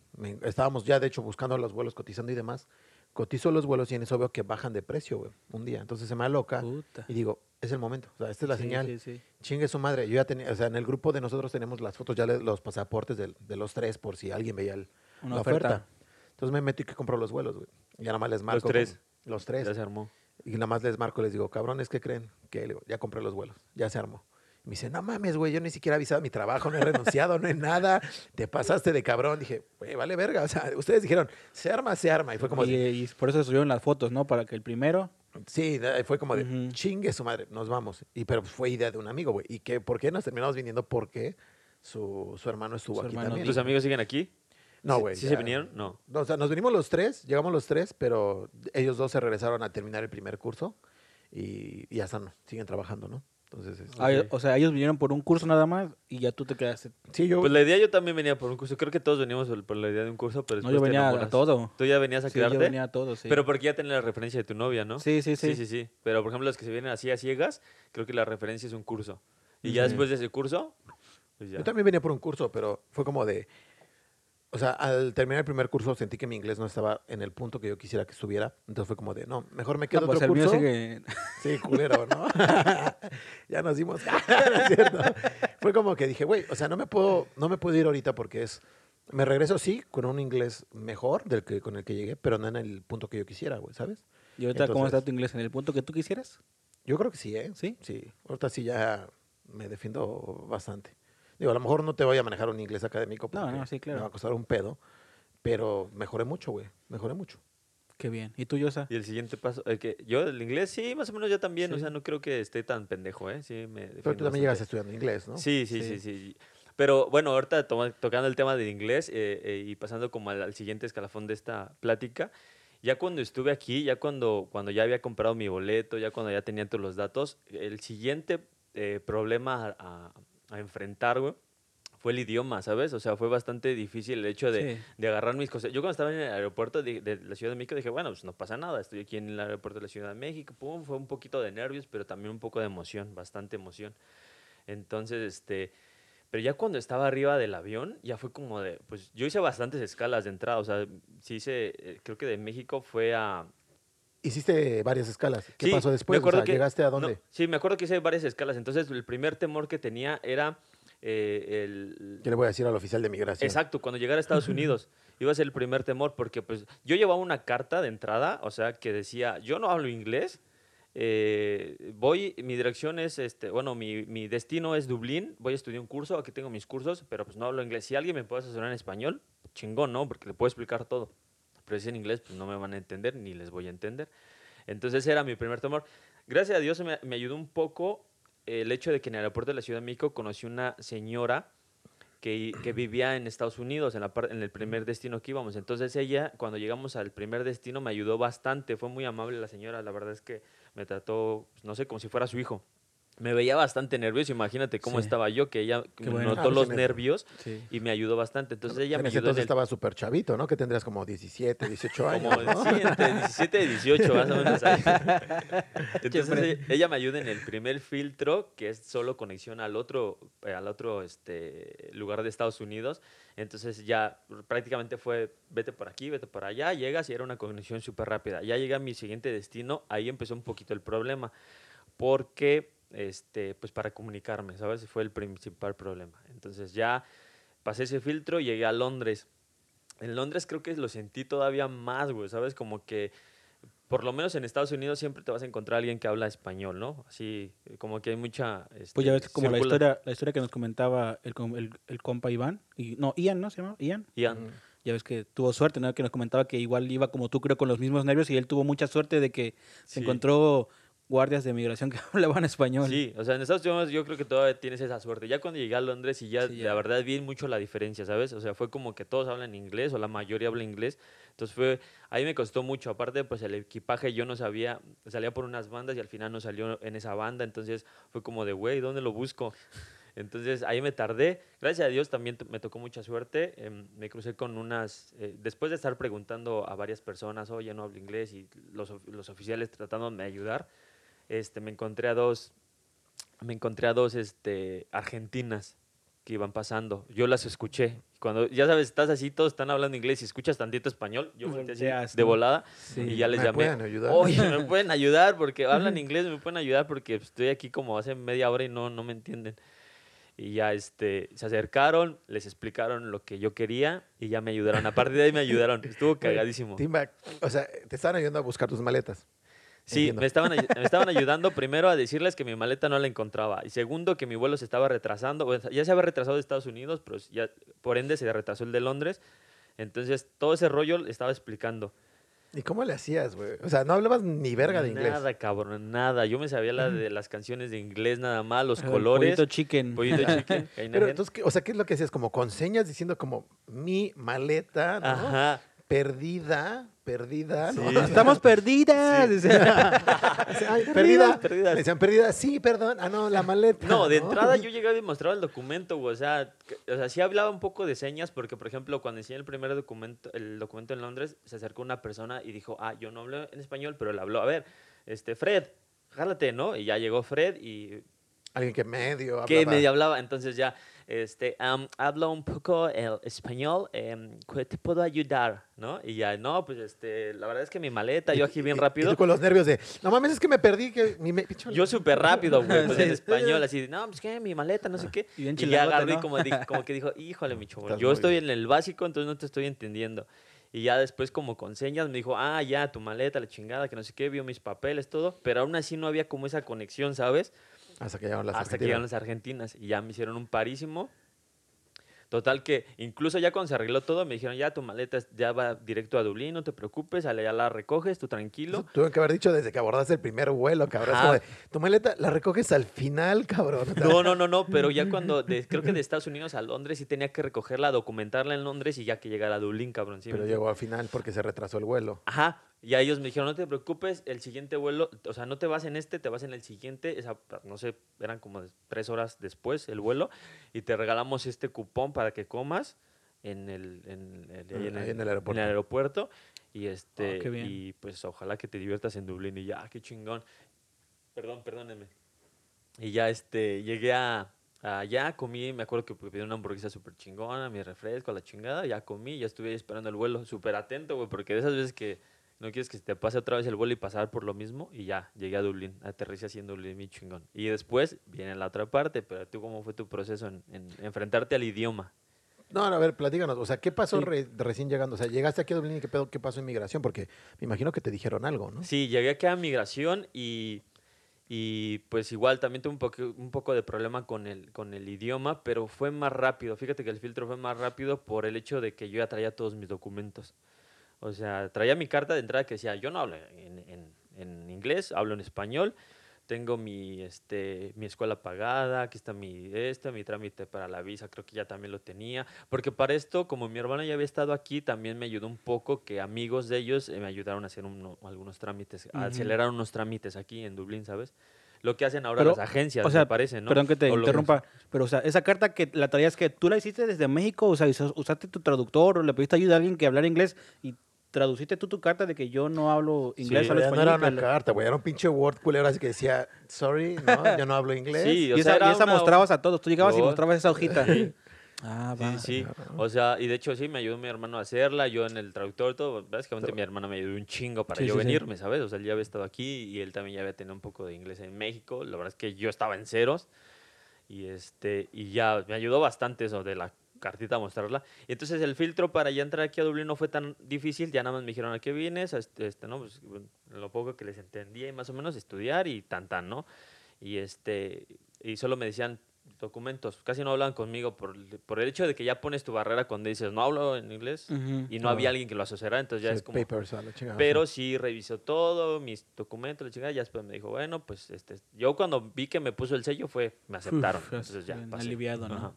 Estábamos ya, de hecho, buscando los vuelos, cotizando y demás. Cotizo los vuelos y en eso veo que bajan de precio, güey, un día. Entonces se me aloca
Puta.
y digo, es el momento. O sea, esta es la
Sí,
señal.
sí, sí.
Chingue su madre. Yo ya tenía, o sea, en el grupo de nosotros tenemos las fotos, ya le- los pasaportes del- de, los tres por si alguien veía el-
Una
la
oferta.
oferta. Entonces me meto y que compro los vuelos, güey. Y ya nada más les marco.
tres.
con- Los tres.
Ya se armó.
Y nada más les marco, les digo, cabrones, ¿qué creen? Que le digo, ya compré los vuelos, ya se armó. Me dice, no mames, güey, yo ni siquiera he avisado mi trabajo, no he renunciado, no he nada. Te pasaste de cabrón. Dije, güey, vale verga. O sea, ustedes dijeron, se arma, se arma. Y fue como,
y,
de,
y por eso subieron las fotos, ¿no? Para que el primero...
sí, fue como de, chingue su madre, nos vamos. Y pero fue idea de un amigo, güey. ¿Y que, por qué nos terminamos viniendo? Porque su, su hermano estuvo
Su
aquí
hermano
también.
¿Tus amigos siguen aquí?
No,
¿Sí-
güey.
¿Sí se vinieron? No.
No, o sea, nos venimos los tres, llegamos los tres, pero ellos dos se regresaron a terminar el primer curso y, y ya están, siguen trabajando, ¿no? Entonces, este,
Ah. O sea, ellos vinieron por un curso nada más y ya tú te quedaste.
sí, yo,
Pues la idea yo también venía por un curso. Creo que todos veníamos por la idea de un curso, pero
No,
después
yo venía a todo.
Tú ya venías a
Sí,
quedarte.
yo venía a todo, sí.
Pero porque ya tenés la referencia de tu novia, ¿no?
Sí, sí, sí.
Sí, sí, sí. Pero, por ejemplo, los que se vienen así a ciegas, creo que la referencia es un curso. Y ya después de ese curso, pues ya.
yo también venía por un curso, pero fue como de, o sea, al terminar el primer curso sentí que mi inglés no estaba en el punto que yo quisiera que estuviera, entonces fue como de, no, mejor me quedo
No, pues
otro
el mío
curso.
sigue...
Sí, culero, ¿no? ya nos dimos. Fue como que dije, güey, o sea, no me puedo, no me puedo ir ahorita porque es. Me regreso, sí, con un inglés mejor del que con el que llegué, pero no en el punto que yo quisiera, güey, ¿sabes?
¿Y ahorita cómo
Entonces-
está tu inglés? ¿En el punto que tú quisieras?
Yo creo que sí, ¿eh?
¿Sí?
Sí. Ahorita sí ya me defiendo bastante. Digo, a lo mejor no te voy a manejar un inglés académico
No,
porque
no, sí, claro.
me va a costar un pedo, pero mejoré mucho, güey. Mejoré mucho.
Qué bien. ¿Y tú, Yosa?
Y el siguiente paso, el que yo el inglés sí, más o menos yo también, o sea, no creo que esté tan pendejo, ¿eh? Sí, me
Pero tú también llegas estudiando inglés, ¿no?
Sí, sí,
Sí.
sí, sí. Pero bueno, ahorita toma- tocando el tema del inglés eh, eh, y pasando como al, al siguiente escalafón de esta plática, ya cuando estuve aquí, ya cuando, cuando ya había comprado mi boleto, ya cuando ya tenía todos los datos, el siguiente eh, problema a, a- a enfrentar, güey, fue el idioma, ¿sabes? O sea, fue bastante difícil el hecho de,
Sí.
de agarrar mis cosas. Yo cuando estaba en el aeropuerto de, de la Ciudad de México dije, bueno, pues no pasa nada, estoy aquí en el aeropuerto de la Ciudad de México, pum, fue un poquito de nervios, pero también un poco de emoción, bastante emoción. Entonces, este, pero ya cuando estaba arriba del avión, ya fue como de, pues yo hice bastantes escalas de entrada, o sea, sí hice, eh, creo que de México fue a,
hiciste varias escalas. ¿Qué
Sí,
pasó después? O sea,
que-
¿Llegaste a
no,
dónde?
sí, me acuerdo que hice varias escalas. Entonces, el primer temor que tenía era eh, el...
Yo le voy a decir al oficial de migración.
Exacto, cuando llegara a Estados Unidos iba a ser el primer temor porque pues yo llevaba una carta de entrada, o sea, que decía, yo no hablo inglés, eh, voy, mi dirección es, este, bueno, mi, mi destino es Dublín, voy a estudiar un curso, aquí tengo mis cursos, pero pues no hablo inglés. Si alguien me puede asesorar en español, chingón, ¿no? Porque le puedo explicar todo. Pero es en inglés, pues no me van a entender ni les voy a entender. Entonces era mi primer temor. Gracias a Dios me, ayudó un poco el hecho de que en el aeropuerto de la Ciudad de México conocí una señora que, vivía en Estados Unidos, en, la en el primer destino que íbamos. Entonces ella, cuando llegamos al primer destino, me ayudó bastante. Fue muy amable la señora. La verdad es que me trató, pues, no sé, como si fuera su hijo. Me veía bastante nervioso. Imagínate cómo
Sí.
estaba yo, que ella
Qué bueno.
notó
Ah,
los
en el-
nervios
Sí.
y me ayudó bastante. Entonces ella
en
me
ese
ayudó en
entonces
el,
estaba súper chavito, ¿no? Que tendrías como 17, 18 años.
como
¿no?
sí, entre 17 y 18 más o menos. ahí. Entonces ella me ayuda en el primer filtro, que es solo conexión al otro, eh, al otro este, lugar de Estados Unidos. Entonces ya prácticamente fue, vete por aquí, vete por allá, llegas y era una conexión súper rápida. Ya llegué a mi siguiente destino, ahí empezó un poquito el problema, porque, este, pues para comunicarme, ¿sabes? Fue el principal problema. Entonces ya pasé ese filtro y llegué a Londres. En Londres creo que lo sentí todavía más, güey, ¿sabes? Como que, por lo menos en Estados Unidos siempre te vas a encontrar a alguien que habla español, ¿no? Así, como que hay mucha...
Pues
este,
ya ves como la historia, la historia que nos comentaba el, el, el compa Iván, y, no, Ian, ¿no? ¿Se llama? Ian.
Ian.
Ya ves que tuvo suerte, ¿no? Que nos comentaba que igual iba como tú, creo, con los mismos nervios y él tuvo mucha suerte de que se
Sí.
encontró guardias de migración que hablaban español.
Sí, o sea, en Estados Unidos yo creo que todavía tienes esa suerte. Ya cuando llegué a Londres y ya,
Sí,
la
ya.
verdad vi mucho la diferencia, ¿sabes? O sea, fue como que todos hablan inglés o la mayoría habla inglés. Entonces fue, ahí me costó mucho. Aparte, pues el equipaje yo no sabía, salía por unas bandas y al final no salió en esa banda. Entonces fue como de, güey, ¿dónde lo busco? Entonces ahí me tardé. Gracias a Dios también me tocó mucha suerte. Em, me crucé con unas, eh, después de estar preguntando a varias personas, oye, no hablo inglés y los, los oficiales tratando de ayudar, este, me encontré a dos, me encontré a dos este, argentinas que iban pasando. Yo las escuché. Cuando, ya sabes, estás así, todos están hablando inglés y escuchas tantito español, yo volteé así de volada
Sí.
y ya les
¿Me
llamé.
pueden ayudar?
Oye, me pueden ayudar porque hablan inglés, me pueden ayudar porque pues, estoy aquí como hace media hora y no, no me entienden. Y ya este, se acercaron, les explicaron lo que yo quería y ya me ayudaron. A partir de ahí me ayudaron. Estuvo cagadísimo.
Timba, o sea, te estaban ayudando a buscar tus maletas.
Sí, me estaban, me estaban ayudando primero a decirles que mi maleta no la encontraba. Y segundo, que mi vuelo se estaba retrasando. Bueno, ya se había retrasado de Estados Unidos, pero ya, por ende se retrasó el de Londres. Entonces, todo ese rollo le estaba explicando.
¿Y cómo le hacías, güey? O sea, no hablabas ni verga de inglés.
Nada, cabrón, nada. Yo me sabía la de las canciones de inglés nada más, los
El
colores.
pollito chicken.
Pollito chicken.
Pero entonces, ¿qué- o sea, ¿qué es lo que hacías? Como con señas diciendo como mi maleta, ¿no?
Ajá.
Perdida, perdida, ¿no?
Sí.
Estamos perdidas.
Ay, perdida.
perdidas.
Me decían perdida, sí, perdón. Ah, no, la maleta.
No, de entrada yo llegaba y mostraba el documento, güey, o sea, que- o sea, sí hablaba un poco de señas porque, por ejemplo, cuando enseñé el primer documento, el documento en Londres, se acercó una persona y dijo, ah, yo no hablo en español, pero le habló, a ver, este, Fred, jálate, ¿no? Y ya llegó Fred y
Alguien que medio
que
hablaba.
medio hablaba, entonces ya, este, am, hablo un poco el español, ¿qué ¿te puedo ayudar? ¿No? Y ya, no, pues, este, la verdad es que mi maleta, yo aquí bien
Y- y
rápido.
tú con los nervios de, no mames, es que me perdí. Que mi me-
Yo súper rápido, güey, pues en
Sí.
español, así, de, no, pues que mi maleta, no sé qué.
Y bien
Y ya agarré y
¿no?
como, como que dijo, híjole, mi
Estás
yo estoy
bien.
en el básico, entonces no te estoy entendiendo. Y ya después como con señas me dijo, ah, ya, tu maleta, la chingada, que no sé qué, vio mis papeles, todo. Pero aún así no había como esa conexión, ¿sabes?
Hasta que llegaron las
Hasta que
argentinas.
llegaron las argentinas y ya me hicieron un parísimo. Total que incluso ya cuando se arregló todo me dijeron, ya tu maleta ya va directo a Dublín, no te preocupes, ya la recoges, tú tranquilo.
Eso Tuve que haber dicho desde que abordaste el primer vuelo, cabrón. Es
Ajá.
como de, tu maleta la recoges al final, cabrón.
No, no, no, no, pero ya cuando, de- creo que de Estados Unidos a Londres sí tenía que recogerla, documentarla en Londres y ya que llegara a Dublín, cabrón. ¿sí
Pero llegó al final porque se retrasó el vuelo.
Ajá, y a ellos me dijeron, no te preocupes, el siguiente vuelo, o sea, no te vas en este, te vas en el siguiente, esa, no sé, eran como tres horas después el vuelo, y te regalamos este cupón para que comas en el, en, el- en el-
en el aeropuerto.
aeropuerto, y este,
Ah, qué bien.
y pues ojalá que te diviertas en Dublín, y ya, qué chingón. Perdón, perdónenme. Y ya este, llegué a, allá, comí, me acuerdo que pedí una hamburguesa súper chingona, mi refresco, la chingada, ya comí, ya estuve ahí esperando el vuelo, súper atento, güey, porque de esas veces que, no quieres que se te pase otra vez el vuelo y pasar por lo mismo. Y ya, llegué a Dublín, aterricé así en Dublín, mi chingón. Y después viene la otra parte, pero tú, ¿cómo fue tu proceso en, en enfrentarte al idioma?
No, no, a ver, platícanos. O sea, ¿qué pasó
Sí.
re- recién llegando? O sea, llegaste aquí a Dublín y qué, pedo, qué pasó en migración? Porque me imagino que te dijeron algo, ¿no?
Sí, llegué aquí a migración y, y pues igual también tuve un poco, un poco de problema con el, con el idioma, pero fue más rápido. Fíjate que el filtro fue más rápido por el hecho de que yo ya traía todos mis documentos. O sea, traía mi carta de entrada que decía, yo no hablo en, en- en inglés, hablo en español, tengo mi, este, mi escuela pagada, aquí está mi, este, mi trámite para la visa, creo que ya también lo tenía. Porque para esto, como mi hermano ya había estado aquí, también me ayudó un poco que amigos de ellos eh, me ayudaron a hacer uno- algunos trámites, a
Ujú.
acelerar unos trámites aquí en Dublín, ¿sabes? Lo que hacen ahora
Pero,
las agencias,
o sea,
me parece, ¿no?
Perdón que te
O
interrumpa, pero o sea, esa carta que la traías que tú la hiciste desde México, o sea, usas- usaste tu traductor o le pediste ayuda a alguien que hablara inglés y traduciste tú tu carta de que yo no hablo inglés,
Sí,
hablo
ya no
español.
era una
le-
carta, güey. Era un pinche Word culero así que decía, sorry, no, yo no hablo inglés.
Sí, o
y
sea,
esa, y esa
una-
mostrabas a todos, tú llegabas y mostrabas esa hojita. Ah,
Sí,
va.
sí, o sea, y de hecho sí, me ayudó mi hermano a hacerla, yo en el traductor, todo, básicamente mi hermano me ayudó un chingo para
Sí,
yo
sí, sí.
venirme, ¿sabes? O sea, él ya había estado aquí y él también ya había tenido un poco de inglés en México, la verdad es que yo estaba en ceros y este, y ya me ayudó bastante eso de la cartita a mostrarla. Y entonces el filtro para ya entrar aquí a Dublín no fue tan difícil, ya nada más me dijeron a qué vienes, este, este, ¿no? Pues, lo poco que les entendía y más o menos estudiar y tan tan, ¿no? Y este, y solo me decían documentos, casi no hablaban conmigo por, el- por el hecho de que ya pones tu barrera cuando dices no hablo en inglés y no había alguien que lo asociara, entonces ya
Sí,
es como...
papers, chingada,
Pero
sí.
revisó todo, mis documentos, la chingada, ya después me dijo, bueno, pues este, yo cuando vi que me puso el sello fue, me aceptaron.
Uf,
entonces ya pasé.
aliviado, ¿no?
Ajá.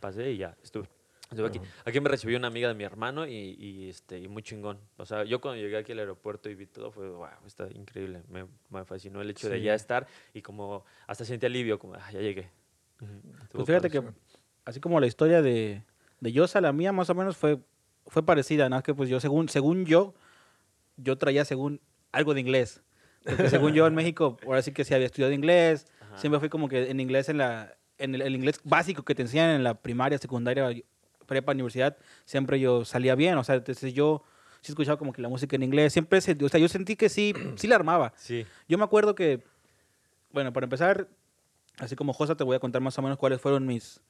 Pasé y ya, estuve. estuve aquí. Aquí me recibió una amiga de mi hermano y, y, este, y muy chingón. O sea, yo cuando llegué aquí al aeropuerto y vi todo, fue, wow, está increíble. Me, me fascinó el hecho de
Sí.
ya estar y como hasta sentí alivio, como, ah, ya llegué. Estuvo
Pues fíjate que, así como la historia de, de Yosa, la mía más o menos fue, fue parecida, ¿no? Que pues yo, según, según yo, yo traía según algo de inglés. Porque según yo en México, ahora sí que sí había estudiado inglés,
Ajá.
siempre fui como que en inglés, en, la, en el, el inglés básico que te enseñan en la primaria, secundaria, prepa, universidad, siempre yo salía bien, o sea, entonces yo sí escuchaba como que la música en inglés, siempre, se- o sea, yo sentí que sí, sí la armaba.
Sí.
Yo me acuerdo que, bueno, para empezar, así como Josa, te voy a contar más o menos cuáles fueron mis,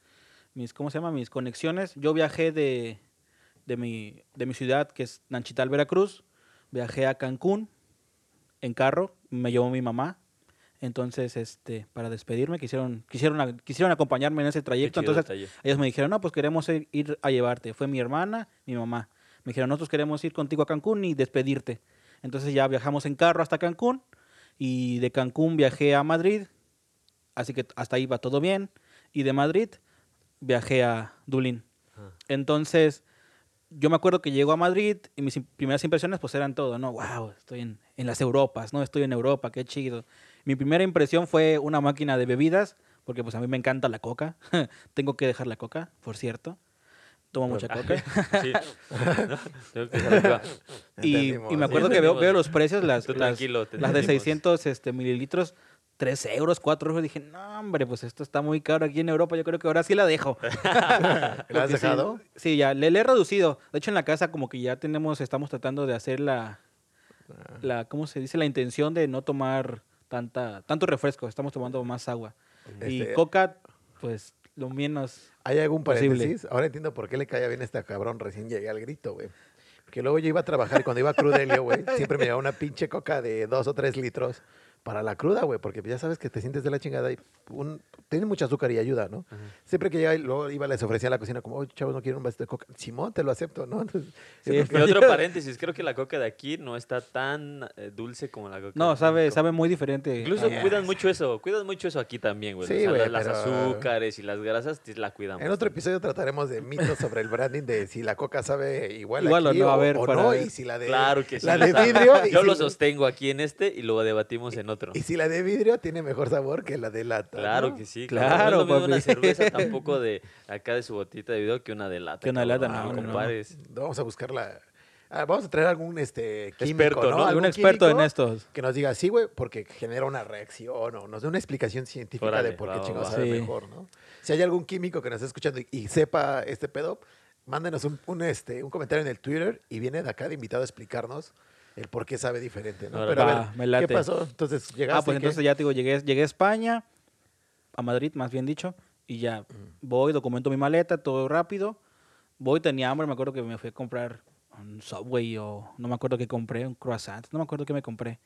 mis ¿cómo se llama? Mis conexiones. Yo viajé de, de, mi, de mi ciudad, que es Nanchital, Veracruz. Viajé a Cancún en carro, me llevó mi mamá. Entonces, este, para despedirme, quisieron, quisieron, quisieron acompañarme en ese trayecto. Entonces,
detalle.
ellos me dijeron, no, pues queremos ir, a llevarte. Fue mi hermana, mi mamá. Me dijeron, nosotros queremos ir contigo a Cancún y despedirte. Entonces ya viajamos en carro hasta Cancún y de Cancún viajé a Madrid, así que hasta ahí va todo bien. Y de Madrid viajé a Dublín.
Ah.
Entonces, yo me acuerdo que llego a Madrid y mis im- primeras impresiones pues eran todo, ¿no? Wow, estoy en, en las Europas, ¿no? Estoy en Europa, qué chido. Mi primera impresión fue una máquina de bebidas, porque pues a mí me encanta la coca. Tengo que dejar la coca, por cierto. Tomo mucha coca.
Sí. No, tengo que dejar acá.
Y, me acuerdo que veo, veo los precios, las, las, de
entendimos.
600 este, mililitros, 3 euros, 4 euros. Dije, no, hombre, pues esto está muy caro aquí en Europa. Yo creo que ahora sí la dejo.
¿La has
sí,
dejado?
Sí, ya, le, le he reducido. De hecho, en la casa como que ya tenemos, estamos tratando de hacer la,
Ah.
la ¿cómo se dice? La intención de no tomar tanta, tanto refresco. Estamos tomando más agua. Y
Este-
coca, pues, lo menos...
¿Hay algún
Posible.
paréntesis? Ahora entiendo por qué le caía bien a este cabrón recién llegué al grito, güey. Porque luego yo iba a trabajar cuando iba a Crudelio, güey, siempre me llevaba una pinche coca de dos o tres litros para la cruda, güey, porque ya sabes que te sientes de la chingada y un, tiene mucho azúcar y ayuda, ¿no? Siempre que llegaba y luego iba, les ofrecía a la cocina como, oye, chavos, ¿no quieren un vasito de coca? Simón, te lo acepto, ¿no? Entonces,
Sí,
Y otro paréntesis, creo que la coca de aquí no está tan eh, dulce como la coca
No,
de
sabe,
México.
sabe muy diferente.
Incluso
Ah,
cuidan mucho eso, cuidan mucho eso aquí también, güey.
Sí,
O sea,
güey,
las
pero-
azúcares y las grasas la cuidan.
En otro episodio trataremos de mitos sobre el branding, de si la coca sabe igual,
Igual o
aquí
no,
o,
a ver,
o no,
ver.
y si la de,
Claro que sí.
la de vidrio.
Yo
si-
lo sostengo aquí en este y lo debatimos en otro.
Y si la de vidrio tiene mejor sabor que la de lata.
Claro
¿no?
que sí.
Claro.
No una cerveza tampoco de acá de su botita de video que una de lata.
Que una de lata, no, no.
Vamos a buscar la. ah, vamos a traer algún este, químico,
Experto,
¿no?
¿no?
Algún
Un experto en estos.
Que nos diga, sí, güey, porque genera una reacción o nos dé una explicación científica
Órale,
de por qué
va,
chingados
va.
sabe
Sí.
mejor, ¿no? Si hay algún químico que nos esté escuchando y, y sepa este pedo, mándenos un, un, este, un comentario en el Twitter y viene de acá de invitado a explicarnos el por qué sabe diferente, ¿no?
Ahora
Pero a
va,
ver,
me late.
¿qué pasó? Entonces llegaste.
Ah, pues
qué?
entonces ya te digo, llegué, llegué a España, a Madrid más bien dicho, y ya voy, documento mi maleta, todo rápido. Voy, tenía hambre, me acuerdo que me fui a comprar un Subway o no me acuerdo qué compré, un croissant, no me acuerdo qué me compré.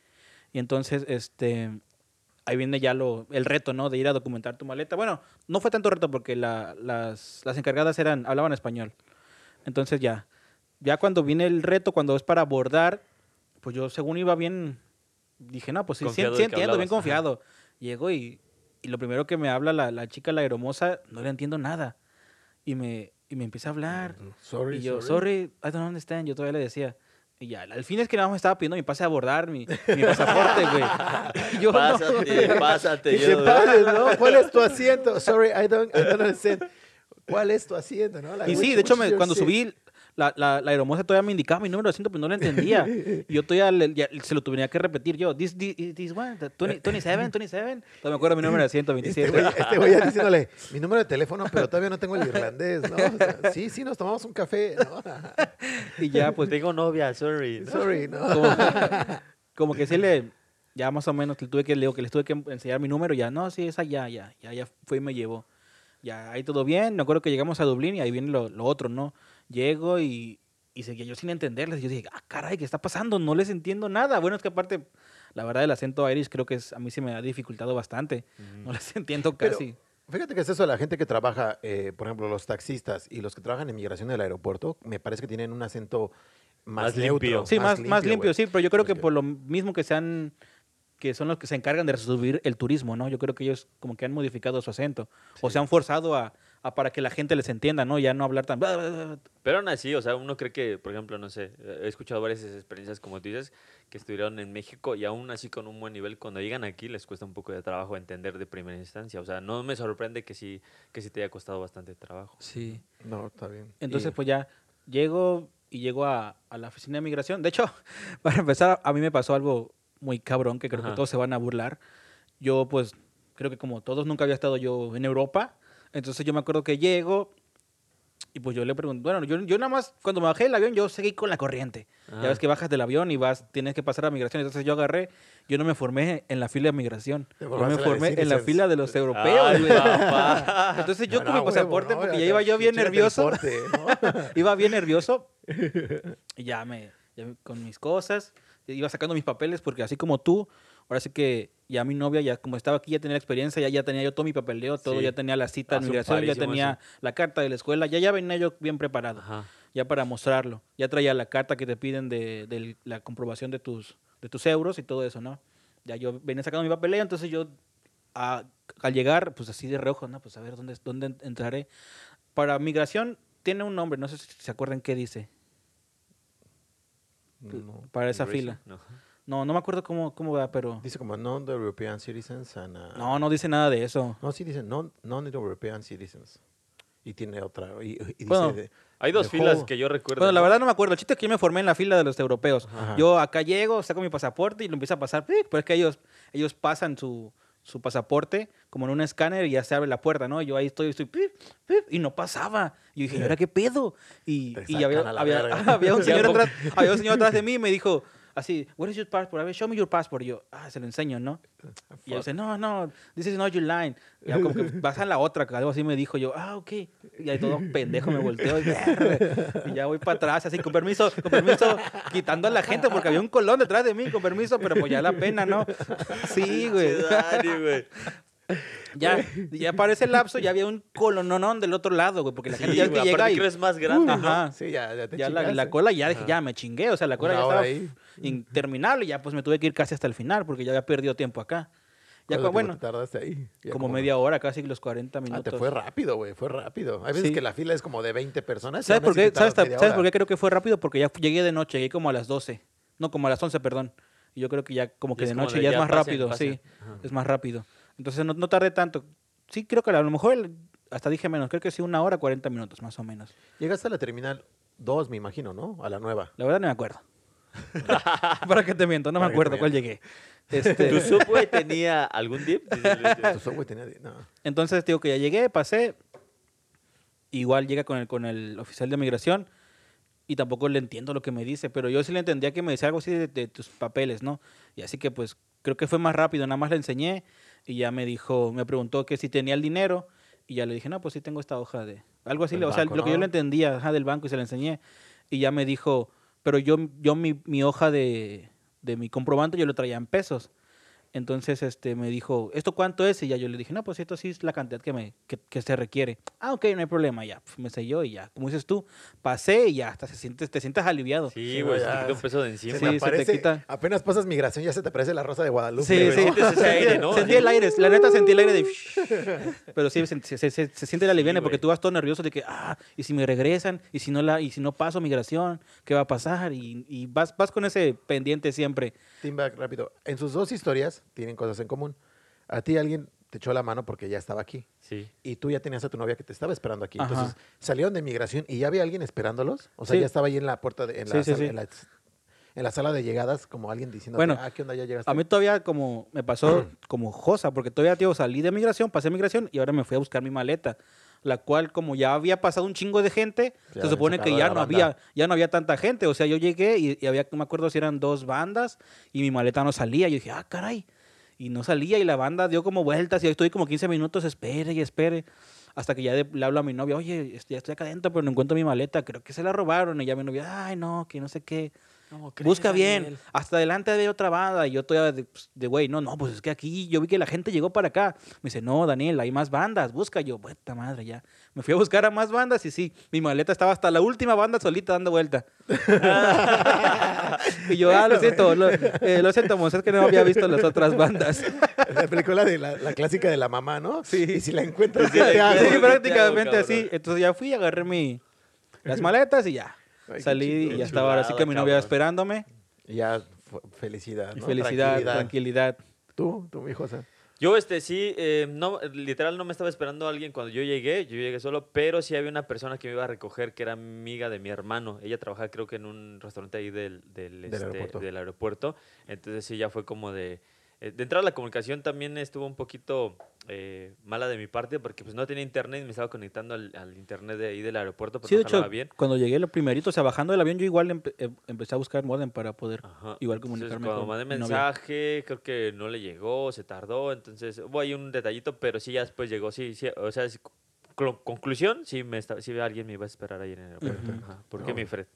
Y entonces, este, ahí viene ya lo, el reto, ¿no? De ir a documentar tu maleta. Bueno, no fue tanto reto porque la- las, las encargadas eran, hablaban español. Entonces ya, ya cuando viene el reto, cuando es para abordar, pues yo según iba bien, dije, no, pues sí, sí,
Confiado
sí entiendo, bien
hablabas, ajá.
confiado. Llego y, y lo primero que me habla la, la chica, la aeromoza, no le entiendo nada. Y me, y me empieza a hablar.
Sorry,
y yo,
sorry.
sorry, I don't understand. Yo todavía le decía. Y ya, al fin es que nada más me estaba pidiendo mi pase a abordar, mi, mi pasaporte, güey. Yo, no.
Pásate, pásate.
Que
yo-
se pare, ¿no? ¿Cuál es tu asiento? Sorry, I don't, I don't understand. ¿Cuál es tu asiento? ¿no? Like,
Y sí,
which-
de hecho, me-
is your
cuando
seat?
subí, la, la, la aeromoza todavía me indicaba mi número de asiento, pero no lo entendía. Yo todavía le- ya se lo tuviera que repetir yo. This, this, this one, the 20 27, 27. Todavía me acuerdo mi número de asiento,
Este
27.
güey, este güey ya diciéndole mi número de teléfono, pero todavía no tengo el irlandés, ¿no? O sea, sí, sí, nos tomamos un café, ¿no?
Y ya, pues,
Tengo novia, sorry. ¿no?
Sorry, ¿no?
como, como que sí le, ya más o menos le tuve que, le digo que les tuve que enseñar mi número, ya, no, sí, esa ya, ya, ya, ya fue y me llevó. Ya, ahí todo bien, me acuerdo que llegamos a Dublín y ahí viene lo, lo otro, ¿no? Llego y, y seguía yo sin entenderles. Yo dije, ah, caray, ¿qué está pasando? No les entiendo nada. Bueno, es que aparte, la verdad, el acento irish creo que es, a mí se me ha dificultado bastante. No les entiendo
Pero,
casi.
Fíjate que es eso, la gente que trabaja, eh, por ejemplo, los taxistas y los que trabajan en migración del aeropuerto, me parece que tienen un acento más,
Más
neutro.
limpio.
Sí, más, más limpio, sí, pero yo creo que por lo mismo que sean que son los que se encargan de subir el turismo, ¿no? Yo creo que ellos como que han modificado su acento o se han forzado a, a para que la gente les entienda, ¿no? Ya no hablar tan.
Pero aún así, o sea, uno cree que, por ejemplo, no sé, he escuchado varias experiencias, como tú dices, que estuvieron en México y aún así con un buen nivel, cuando llegan aquí les cuesta un poco de trabajo entender de primera instancia. O sea, no me sorprende que sí, que sí te haya costado bastante trabajo.
Sí.
No, está bien.
Entonces,
Y-
pues ya llego y llego a, a la oficina de migración. De hecho, para empezar, a mí me pasó algo muy cabrón que creo que
Ajá.
todos se van a burlar. Yo, pues, creo que como todos nunca había estado yo en Europa. Entonces yo me acuerdo que llego y pues yo le pregunto, bueno, yo, yo nada más, cuando me bajé del avión, yo seguí con la corriente. Ya
Ah.
ves que bajas del avión y vas, tienes que pasar a migración. Entonces yo agarré, yo no me formé en la fila de migración. Yo me formé en la fila de los europeos,
Ay, papá.
Entonces yo
No,
con
no,
mi
huevo,
pasaporte,
no,
porque
ya
ya iba yo bien nervioso. iba bien nervioso y ya me, ya me- con mis cosas, iba sacando mis papeles porque así como tú, ahora sí que ya mi novia, ya como estaba aquí, ya tenía la experiencia, ya, ya tenía yo todo mi papeleo, todo,
Sí.
ya tenía la cita
Ah,
de
son
migración, ya tenía la carta de la escuela, ya, ya venía yo bien preparado,
Ajá.
ya para mostrarlo. Ya traía la carta que te piden de, de la comprobación de tus, de tus euros y todo eso, ¿no? Ya yo venía sacando mi papeleo, entonces yo a- al llegar, pues así de reojo, ¿no? Pues a ver dónde, dónde entraré. Para migración tiene un nombre, no sé si se acuerdan qué dice.
No.
Para esa fila.
No.
No, no me acuerdo cómo, cómo va, pero...
Dice como non-European citizens and... uh,
No, no dice nada de eso.
No, sí dice non- non-European citizens. Y tiene otra. Y, y dice
Bueno,
de-
Hay dos filas que yo recuerdo.
Bueno, la verdad no me acuerdo. El chiste es que yo me formé en la fila de los europeos.
Ajá.
Yo acá llego, saco mi pasaporte y lo empiezo a pasar. Pero es que ellos, ellos pasan su, su pasaporte como en un escáner y ya se abre la puerta, ¿no? Yo ahí estoy, estoy ¡pic! ¡pic! y no pasaba. Yo dije, ¿y ahora qué pedo? Y, y había, había, había un señor atrás, había un señor atrás de mí y me dijo así, what is your passport? A ver, show me your passport. Y yo, ah, se lo enseño, ¿no? Y yo dice, no, no, this is not your line. Y ya como que vas a la otra, algo así me dijo yo, ah, ok. Y ahí todo pendejo me volteo y, y ya voy para atrás, así con permiso, con permiso, quitando a la gente porque había un colón detrás de mí, con permiso, pero pues ya la pena, ¿no? Sí, güey. Ya, ya para ese lapso ya había un colononón del otro lado, güey, porque la gente
Sí,
ya que llega y...
creo es más grande, ¿no?
Ajá.
Sí, ya, ya te
Ya la, la cola ya dije, ya me chingué, o sea, la cola
Una
ya
hora
estaba
ahí.
interminable y ya pues me tuve que ir casi hasta el final porque ya había perdido tiempo acá. Ya,
¿Cuánto
cu-
tiempo
bueno,
te tardaste ahí? Ya
como media hora, casi los 40
Ah,
minutos.
te fue rápido, güey, fue rápido. Hay veces
Sí.
que la fila es como de 20 personas. y
¿Sabes
aún
por
así
qué?
te
¿Sabes,
tardas media
¿sabes
hora.
por qué creo que fue rápido? Porque ya llegué de noche, llegué como a las 12. No, como a las 11, perdón. Y yo creo que ya como que
es
de
como
noche
de
ya es más
pasen,
rápido,
pasen.
sí. Es más rápido. Entonces no, no tardé tanto. Sí, creo que a lo mejor el- hasta dije menos. Creo que sí, una hora, 40 minutos más o menos.
Llegaste a la terminal 2, me imagino, ¿no? A la nueva.
La verdad no me acuerdo. ¿Para qué te miento? No me acuerdo cuál llegué. Este,
¿Tu subway tenía algún dip?
Tu software tenía... No.
Entonces, digo que ya llegué, pasé. Igual llega con el, con el oficial de migración. y tampoco le entiendo lo que me dice, pero yo sí le entendía que me decía algo así de, de tus papeles, ¿no? Y así que pues creo que fue más rápido, nada más le enseñé y ya me dijo, me preguntó que si tenía el dinero y ya le dije, no, pues sí tengo esta hoja de... Algo así, o sea, lo que yo le entendía ajá, del banco y se le enseñé y ya me dijo, pero yo, yo mi, mi hoja de, de mi comprobante yo lo traía en pesos. Entonces este, me dijo, ¿esto cuánto es? Y ya yo le dije, no, pues esto sí es la cantidad que, me, que, que se requiere. Ah, ok, no hay problema, ya. Pf, me selló y ya. Como dices tú, pasé y ya, hasta se sientes, te sientes aliviado.
Sí,
Sí,
güey, se te quita un peso de encima.
Se
Sí,
te
se te
aparece-
quita.
Apenas pasas migración, ya se te parece la rosa de Guadalupe.
Sí, sí.
Ese aire, ¿no?
Sentí el aire, la neta sentí el aire de... Pero sí, se, se, se- se siente la aliviane
güey.
porque tú vas todo nervioso de que, ah, y si me regresan, y si no, la, y si no paso migración, ¿qué va a pasar? Y, y vas, vas con ese pendiente siempre.
Teamback, rápido. En sus dos historias tienen cosas en común. A ti alguien te echó la mano porque ya estaba aquí.
Sí.
Y tú ya tenías a tu novia que te estaba esperando aquí.
Ajá.
Entonces, salieron de migración y ya había alguien esperándolos. O sea,
Sí.
ya estaba ahí en la puerta, de, en, la
sí,
sala,
sí.
En, la, en la sala de llegadas, como alguien diciendo,
Bueno,
ah, ¿qué onda? Ya llegaste.
A mí todavía como me pasó como josa, porque todavía, tío, salí de migración, pasé migración y ahora me fui a buscar mi maleta, la cual como ya había pasado un chingo de gente,
Ya
se supone que ya no había ya no había tanta gente, o sea, yo llegué y, y había, no me acuerdo si eran dos bandas y mi maleta no salía, yo dije, ah, caray, y no salía y la banda dio como vueltas y ahí estoy como 15 minutos, espere y espere. Hasta que ya de- le hablo a mi novia, oye, este, ya estoy acá adentro, pero no encuentro mi maleta, creo que se la robaron. Y ya mi novia, ay, no, que no sé qué. Busca bien. Hasta adelante había otra banda. Y yo todavía de, pues, de güey, no, no, pues es que aquí yo vi que la gente llegó para acá. Me dice, no, Daniel, hay más bandas. Busca. Yo, puta madre, ya. Me fui a buscar a más bandas y sí, mi maleta estaba hasta la última banda solita dando vuelta. y yo, ah, lo siento, lo, eh, lo siento, Mons, es que no había visto las otras bandas.
La película de la, la clásica de la mamá, ¿no?
Sí.
Y si la encuentras,
Sí,
sí,
¿qué te hago,
prácticamente así. Entonces ya fui, agarré mi, las maletas y ya.
Ay,
Salí y ya estaba ahora sí que mi novia esperándome.
Y ya, felicidad,
Y
¿no?
felicidad,
Tranquilidad.
tranquilidad.
Tú, tú, mi José.
Yo, este, sí, eh, no, literal no me estaba esperando alguien cuando yo llegué, yo llegué solo, pero sí había una persona que me iba a recoger que era amiga de mi hermano. Ella trabajaba creo que en un restaurante ahí del, del,
Del
este,
aeropuerto.
del aeropuerto. Entonces sí, ya fue como de... eh, de entrada la comunicación también estuvo un poquito eh, mala de mi parte porque pues no tenía internet y me estaba conectando al, al internet de ahí del aeropuerto, pero
Sí, de
no jalaba
hecho,
bien.
cuando llegué lo primerito, o sea, bajando del avión, yo igual empe- em- empecé a buscar modem para poder
Ajá.
igual
Entonces,
comunicarme
cuando
con
mandé
novia.
mensaje, creo que no le llegó, se tardó, entonces hubo ahí un detallito, pero sí ya después llegó, sí, sí, o sea, conclusión, sí, me está, sí alguien me iba a esperar ahí en el aeropuerto.
Ujú.
Ajá. ¿Por
No,
qué mi. Fred?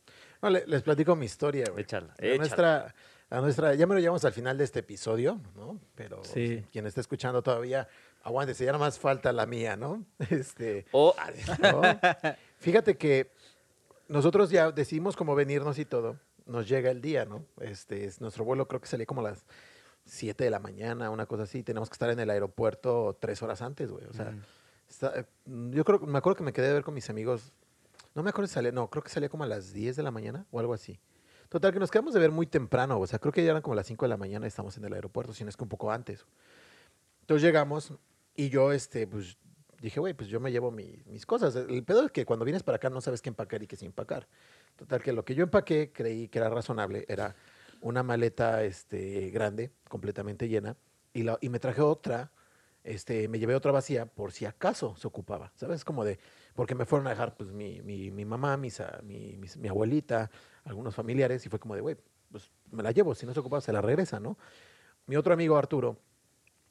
No, le- les platico mi historia, güey.
Échala,
A
échala.
nuestra, a nuestra, ya me lo llevamos al final de este episodio, ¿no? Pero
Sí.
quien está escuchando todavía, aguántese, ya nada más falta la mía, ¿no? Este,
O,
¿no? Fíjate que nosotros ya decidimos cómo venirnos y todo. Nos llega el día, ¿no? Este, es, nuestro vuelo creo que salía como a las 7 de la mañana, una cosa así. Tenemos que estar en el aeropuerto tres horas antes, güey. O sea, está- yo creo, me acuerdo que me quedé a ver con mis amigos. No me acuerdo si salía, no, creo que salía como a las 10 de la mañana o algo así. Total, que nos quedamos de ver muy temprano. O sea, creo que ya eran como las 5 de la mañana y estamos en el aeropuerto, si no es que un poco antes. Entonces llegamos y yo, este, pues dije, güey, pues yo me llevo mi- mis cosas. El pedo es que cuando vienes para acá no sabes qué empacar y qué sin empacar. Total, que lo que yo empaqué creí que era razonable era una maleta este, grande, completamente llena, y, la- y me traje otra, este, me llevé otra vacía por si acaso se ocupaba, ¿sabes? Como de, porque me fueron a dejar pues mi, mi, mi mamá, mis, a- mi, mi abuelita, algunos familiares, y fue como de, güey, pues me la llevo, si no se ocupa se la regresa, ¿no? Mi otro amigo Arturo,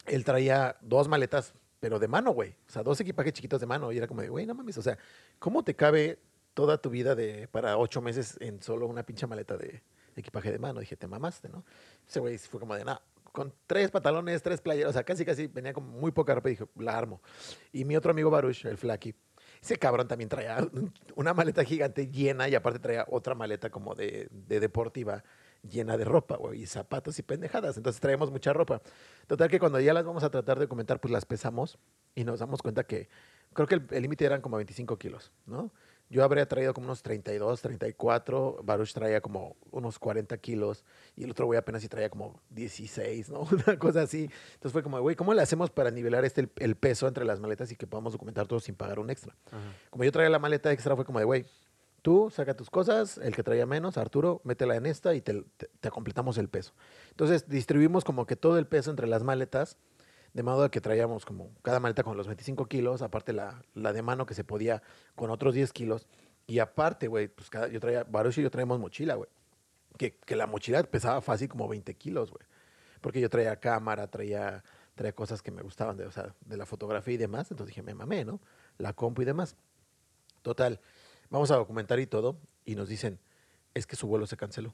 él traía dos maletas, pero de mano, güey. O sea, dos equipajes chiquitos de mano. Y era como de, güey, no mames. O sea, ¿cómo te cabe toda tu vida de para ocho meses en solo una pinche maleta de equipaje de mano? Dije, te mamaste, ¿no? Ese güey fue como de, no, con tres pantalones, tres playeras. O sea, casi, casi venía con muy poca ropa. Y dije, la armo. Y mi otro amigo Baruch, el Flaky, ese cabrón también traía un- una maleta gigante llena y aparte traía otra maleta como de, de deportiva llena de ropa, güey, y zapatos y pendejadas. Entonces traemos mucha ropa. Total que cuando ya las vamos a tratar de documentar, pues las pesamos y nos damos cuenta que creo que el el límite eran como 25 kilos, ¿no? Yo habría traído como unos 32, 34, Baruch traía como unos 40 kilos y el otro güey apenas sí traía como 16, ¿no? Una cosa así. Entonces fue como, güey, ¿cómo le hacemos para nivelar este el, el peso entre las maletas y que podamos documentar todo sin pagar un extra? Como yo traía la maleta extra, fue como de, güey, tú saca tus cosas, el que traía menos, Arturo, métela en esta y te, te- te completamos el peso. Entonces distribuimos como que todo el peso entre las maletas, de modo que traíamos como cada maleta con los 25 kilos, aparte la, la de mano que se podía con otros 10 kilos. Y aparte, güey, pues cada, yo traía, Baruch y yo traíamos mochila, güey. Que, que la mochila pesaba fácil como 20 kilos, güey. Porque yo traía cámara, traía, traía cosas que me gustaban de, o sea, de la fotografía y demás. Entonces dije, me mamé, ¿no? La compu y demás. Total, vamos a documentar y todo. Y nos dicen, es que su vuelo se canceló.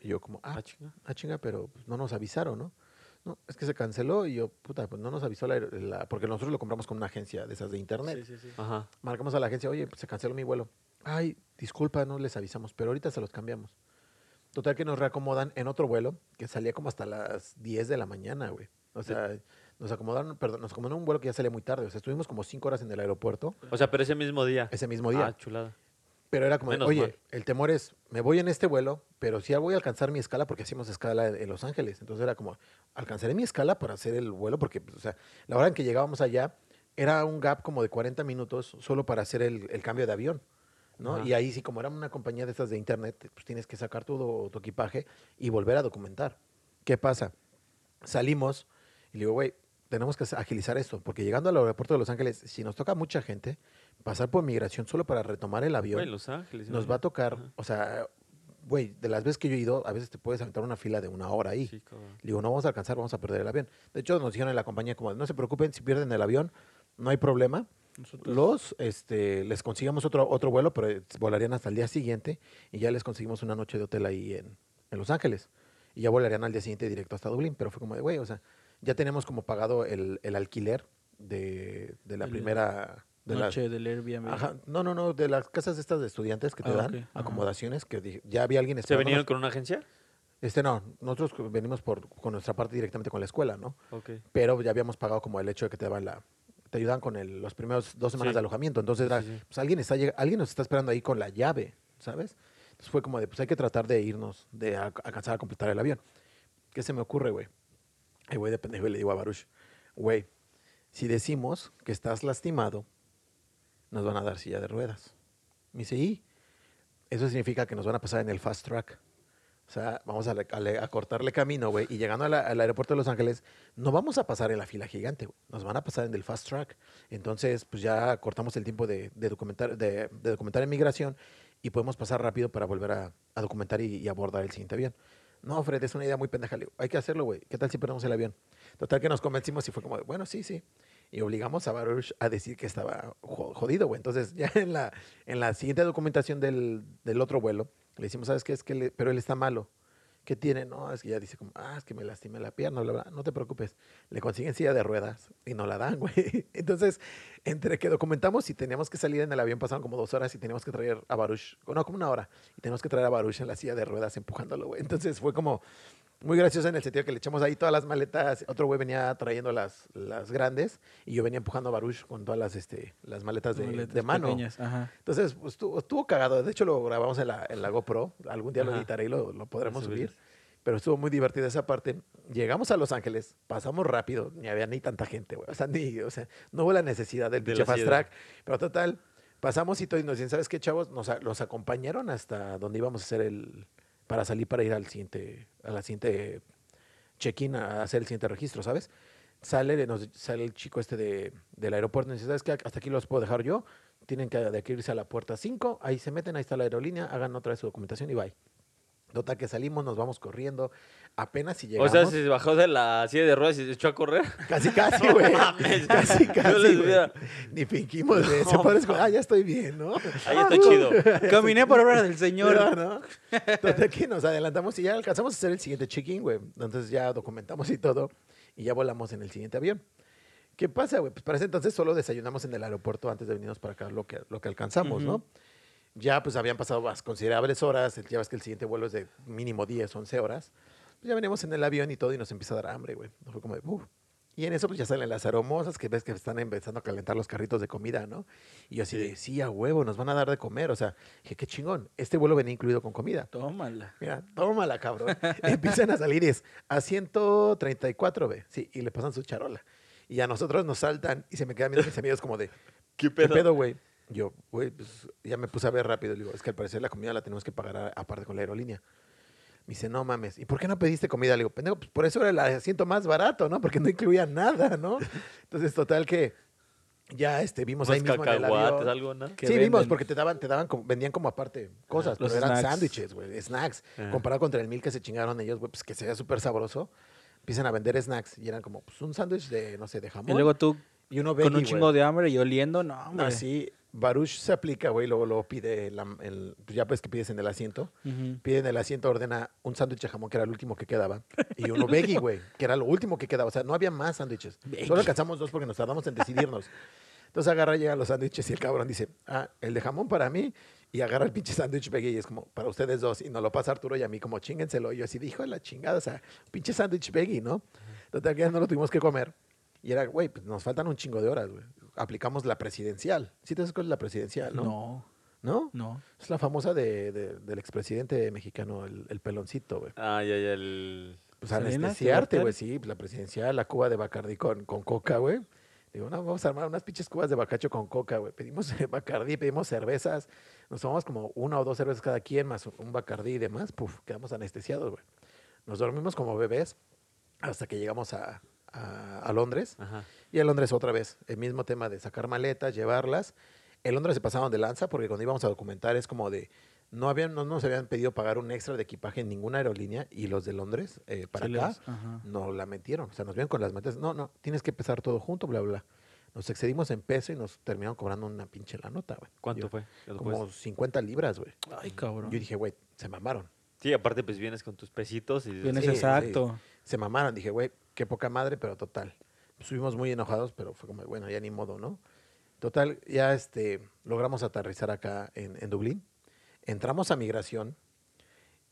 Y yo como, ah,
Ah, chinga.
ah, chinga, pero pues, no nos avisaron, ¿no? No, es que se canceló y yo, puta, pues no nos avisó la, la- porque nosotros lo compramos con una agencia de esas de internet.
Sí, sí, sí.
Ajá.
Marcamos a la agencia, oye, pues se canceló mi vuelo. Ay, disculpa, no les avisamos, pero ahorita se los cambiamos. Total que nos reacomodan en otro vuelo que salía como hasta las 10 de la mañana, güey. O sea, nos acomodaron, perdón, nos acomodaron un vuelo que ya salía muy tarde. O sea, estuvimos como 5 horas en el aeropuerto
O sea, pero ese mismo día.
ese mismo día.
Ah, chulada.
Pero era como,
Menos
oye,
mal.
el temor es, me voy en este vuelo, pero sí voy a alcanzar mi escala porque hacíamos escala en en Los Ángeles. Entonces era como, alcanzaré mi escala para hacer el vuelo porque, pues, o sea, la hora en que llegábamos allá era un gap como de 40 minutos solo para hacer el, el cambio de avión. ¿no? Y ahí sí, como era una compañía de estas de internet, pues tienes que sacar todo tu equipaje y volver a documentar. ¿Qué pasa? Salimos y le digo, güey, tenemos que agilizar esto, porque llegando al aeropuerto de Los Ángeles, si nos toca mucha gente, pasar por migración solo para retomar el avión
Los Ángeles.
nos va a tocar,
Ajá.
o sea, güey, de las veces que yo he ido, a veces te puedes aventar una fila de una hora ahí.
Sí.
Le digo, no vamos a alcanzar, vamos a perder el avión. De hecho, nos dijeron en la compañía como, no se preocupen, si pierden el avión, no hay problema.
Nosotros-
Los, este, les conseguimos otro, otro vuelo, pero volarían hasta el día siguiente y ya les conseguimos una noche de hotel ahí en, en Los Ángeles. Y ya volarían al día siguiente directo hasta Dublín, pero fue como de, güey, o sea, ya tenemos como pagado el, el alquiler de, de la
El-
primera... De la-
Noche del Airbnb.
Ajá, no, no, no, de las casas estas de estudiantes que te
Ah,
dan, acomodaciones, que dije- ya había alguien
¿Se vinieron con una agencia?
Este no, nosotros venimos por, con nuestra parte directamente con la escuela, ¿no?
Ok.
Pero ya habíamos pagado como el hecho de que te daban la... Te ayudan con el- los primeros dos semanas
Sí.
de alojamiento. Entonces era,
Sí, sí.
pues alguien, está, alguien nos está esperando ahí con la llave, ¿sabes? Entonces fue como de, pues hay que tratar de irnos, de a- alcanzar a completar el avión. ¿Qué se me ocurre, güey? El güey de pendejo y le digo a Baruch, güey, si decimos que estás lastimado, nos van a dar silla de ruedas. Me dice, ¿y? Eso significa que nos van a pasar en el fast track. O sea, vamos a, le- a le- a cortarle camino, güey. Y llegando al aeropuerto de Los Ángeles, no vamos a pasar en la fila gigante, güey. Nos van a pasar en el fast track. Entonces, pues ya cortamos el tiempo de, documentar, de, de documentar en migración y podemos pasar rápido para volver a, documentar y, y abordar el siguiente avión. No, Fred, es una idea muy pendeja. Hay que hacerlo, güey. ¿Qué tal si perdemos el avión? Total que nos convencimos y fue como, bueno, sí, sí. Y obligamos a Baruch a decir que estaba jo- jodido, güey. Entonces, ya en la, en la siguiente documentación del, del otro vuelo, le decimos, ¿sabes qué? Es que le- pero él está malo. ¿Qué tiene? No, es que ya dice como, ah, es que me lastimé la pierna, bla, bla. No te preocupes. Le consiguen silla de ruedas y no la dan, güey. Entonces, entre que documentamos y teníamos que salir en el avión, pasaron como dos horas y teníamos que traer a Baruch, no, como una hora, y teníamos que traer a Baruch en la silla de ruedas empujándolo, güey. Entonces fue como muy gracioso en el sentido que le echamos ahí todas las maletas. Otro güey venía trayendo las, las grandes y yo venía empujando a Baruch con todas las, este, las maletas de,
Maletas
de mano.
pequeñas, Ajá.
Entonces, pues, estuvo, estuvo cagado. De hecho, lo grabamos en la, en la GoPro. Algún día lo editaré y lo, lo podremos subir. Pero estuvo muy divertida esa parte. Llegamos a Los Ángeles, pasamos rápido, ni había ni tanta gente, güey. O sea, ni, o sea, no hubo la necesidad del
De
pinche
la
fast track. Pero total, pasamos y todo y nos dicen, ¿sabes qué, chavos? Nos, los acompañaron hasta donde íbamos a hacer el... Para salir para ir al siguiente, a la siguiente check-in, a hacer el siguiente registro, ¿sabes? Sale, nos, sale el chico este de, del aeropuerto y dice, ¿sabes qué? Hasta aquí los puedo dejar yo. Tienen que de aquí irse a la puerta 5. Ahí se meten, ahí está la aerolínea, hagan otra vez su documentación y bye. Total que salimos, nos vamos corriendo. Apenas si
O
llegamos.
sea, se bajó de la silla de ruedas y se echó a correr.
Casi, casi, güey.
mames.
casi, casi.
les
güey.
hubiera-
Ni fingimos, güey. Se
No,
parece como, ah, ya estoy bien, ¿no?
Ahí está chido.
Caminé por obra del Señor.
No, ¿no? Total que nos adelantamos y ya alcanzamos a hacer el siguiente check-in, güey. Entonces ya documentamos y todo y ya volamos en el siguiente avión. ¿Qué pasa, güey? Pues para ese entonces solo desayunamos en el aeropuerto antes de venirnos para acá lo que, lo que alcanzamos, ¿no? Ya pues habían pasado más considerables horas, ya ves que el siguiente vuelo es de mínimo 10, 11 horas. Pues ya veníamos en el avión y todo y nos empieza a dar hambre, güey. Fue como de, "Uf". Y en eso pues ya salen las aromosas que ves que están empezando a calentar los carritos de comida, ¿no? Y yo así de, sí, a huevo, nos van a dar de comer. O sea, dije, qué chingón. Este vuelo venía incluido con comida.
Tómala.
Mira, tómala, cabrón. Empiezan a salir y es a 134, ve. Sí, y le pasan su charola. Y a nosotros nos saltan y se me quedan mis amigos como de,
¿Qué
¿qué pedo, güey? Yo, güey, pues ya me puse a ver rápido. Le digo, es que al parecer la comida la tenemos que pagar aparte con la aerolínea. Me dice, no mames, ¿y por qué no pediste comida? Le digo, pendejo, pues por eso era el asiento más barato, ¿no? Porque no incluía nada, ¿no? Entonces, total que ya este, vimos ahí mismo en el avión.
algo, ¿no?
sí, vimos, porque te daban, te daban, como- vendían como aparte cosas,
los
pero eran sándwiches, güey, snacks.
Ajá.
Comparado contra el mil que se chingaron ellos, güey, pues que se veía súper sabroso. Empiezan a vender snacks y eran como, pues un sándwich de, no sé, de jamón.
Y luego tú
y uno
con un chingo de hambre y oliendo, no, hombre.
Así, Baruch se aplica, güey, luego, luego pide, la- el, pues ya pues que pides en el asiento. Pide en el asiento, ordena un sándwich de jamón, que era el último que quedaba, y uno veggie, güey, que era lo último que quedaba. O sea, no había más sándwiches. Solo alcanzamos dos porque nos tardamos en decidirnos. Entonces agarra, llegan los sándwiches y el cabrón dice, ah, el de jamón para mí, y agarra el pinche sándwich veggie y es como, para ustedes dos, y nos lo pasa Arturo y a mí como, chíngenselo. Y yo así, dijo la chingada, o sea, pinche sándwich veggie, ¿no? Que ya no lo tuvimos que comer. Y era, güey, pues nos faltan un chingo de horas, güey. Aplicamos la presidencial. ¿Sí te es la presidencial, no?
No,
¿No?
no.
Es la famosa de, de- del expresidente mexicano, el, el peloncito, güey.
Ah, ya, ya, el...
Pues anestesiarte,
¿Te
güey, sí. pues, la presidencial, la cuba de Bacardí con, con coca, güey. Digo, no, vamos a armar unas pinches cubas de bacacho con coca, güey. Pedimos Bacardí, pedimos cervezas. Nos tomamos como una o dos cervezas cada quien, más un Bacardí y demás. Puf, quedamos anestesiados, güey. Nos dormimos como bebés hasta que llegamos a, a- a Londres.
Ajá.
Y en Londres otra vez, el mismo tema de sacar maletas, llevarlas. En Londres se pasaban de lanza porque cuando íbamos a documentar es como de, no, habían, no nos habían pedido pagar un extra de equipaje en ninguna aerolínea y los de Londres eh, para
Sí
acá
les- ajá.
no la metieron. O sea, nos vieron con las maletas. No, no, tienes que pesar todo junto, bla, bla, bla. Nos excedimos en peso y nos terminaron cobrando una pinche la nota, güey.
¿Cuánto
Yo-
fue?
Como 50 libras, güey.
Ay, cabrón.
Yo dije, güey, se mamaron.
Sí, aparte pues vienes con tus pesitos y...
Vienes
Sí,
exacto.
Se mamaron. Dije, güey, qué poca madre, pero total. Subimos muy enojados, pero fue como, bueno, ya ni modo, ¿no? Total, ya este, logramos aterrizar acá en, en Dublín. Entramos a migración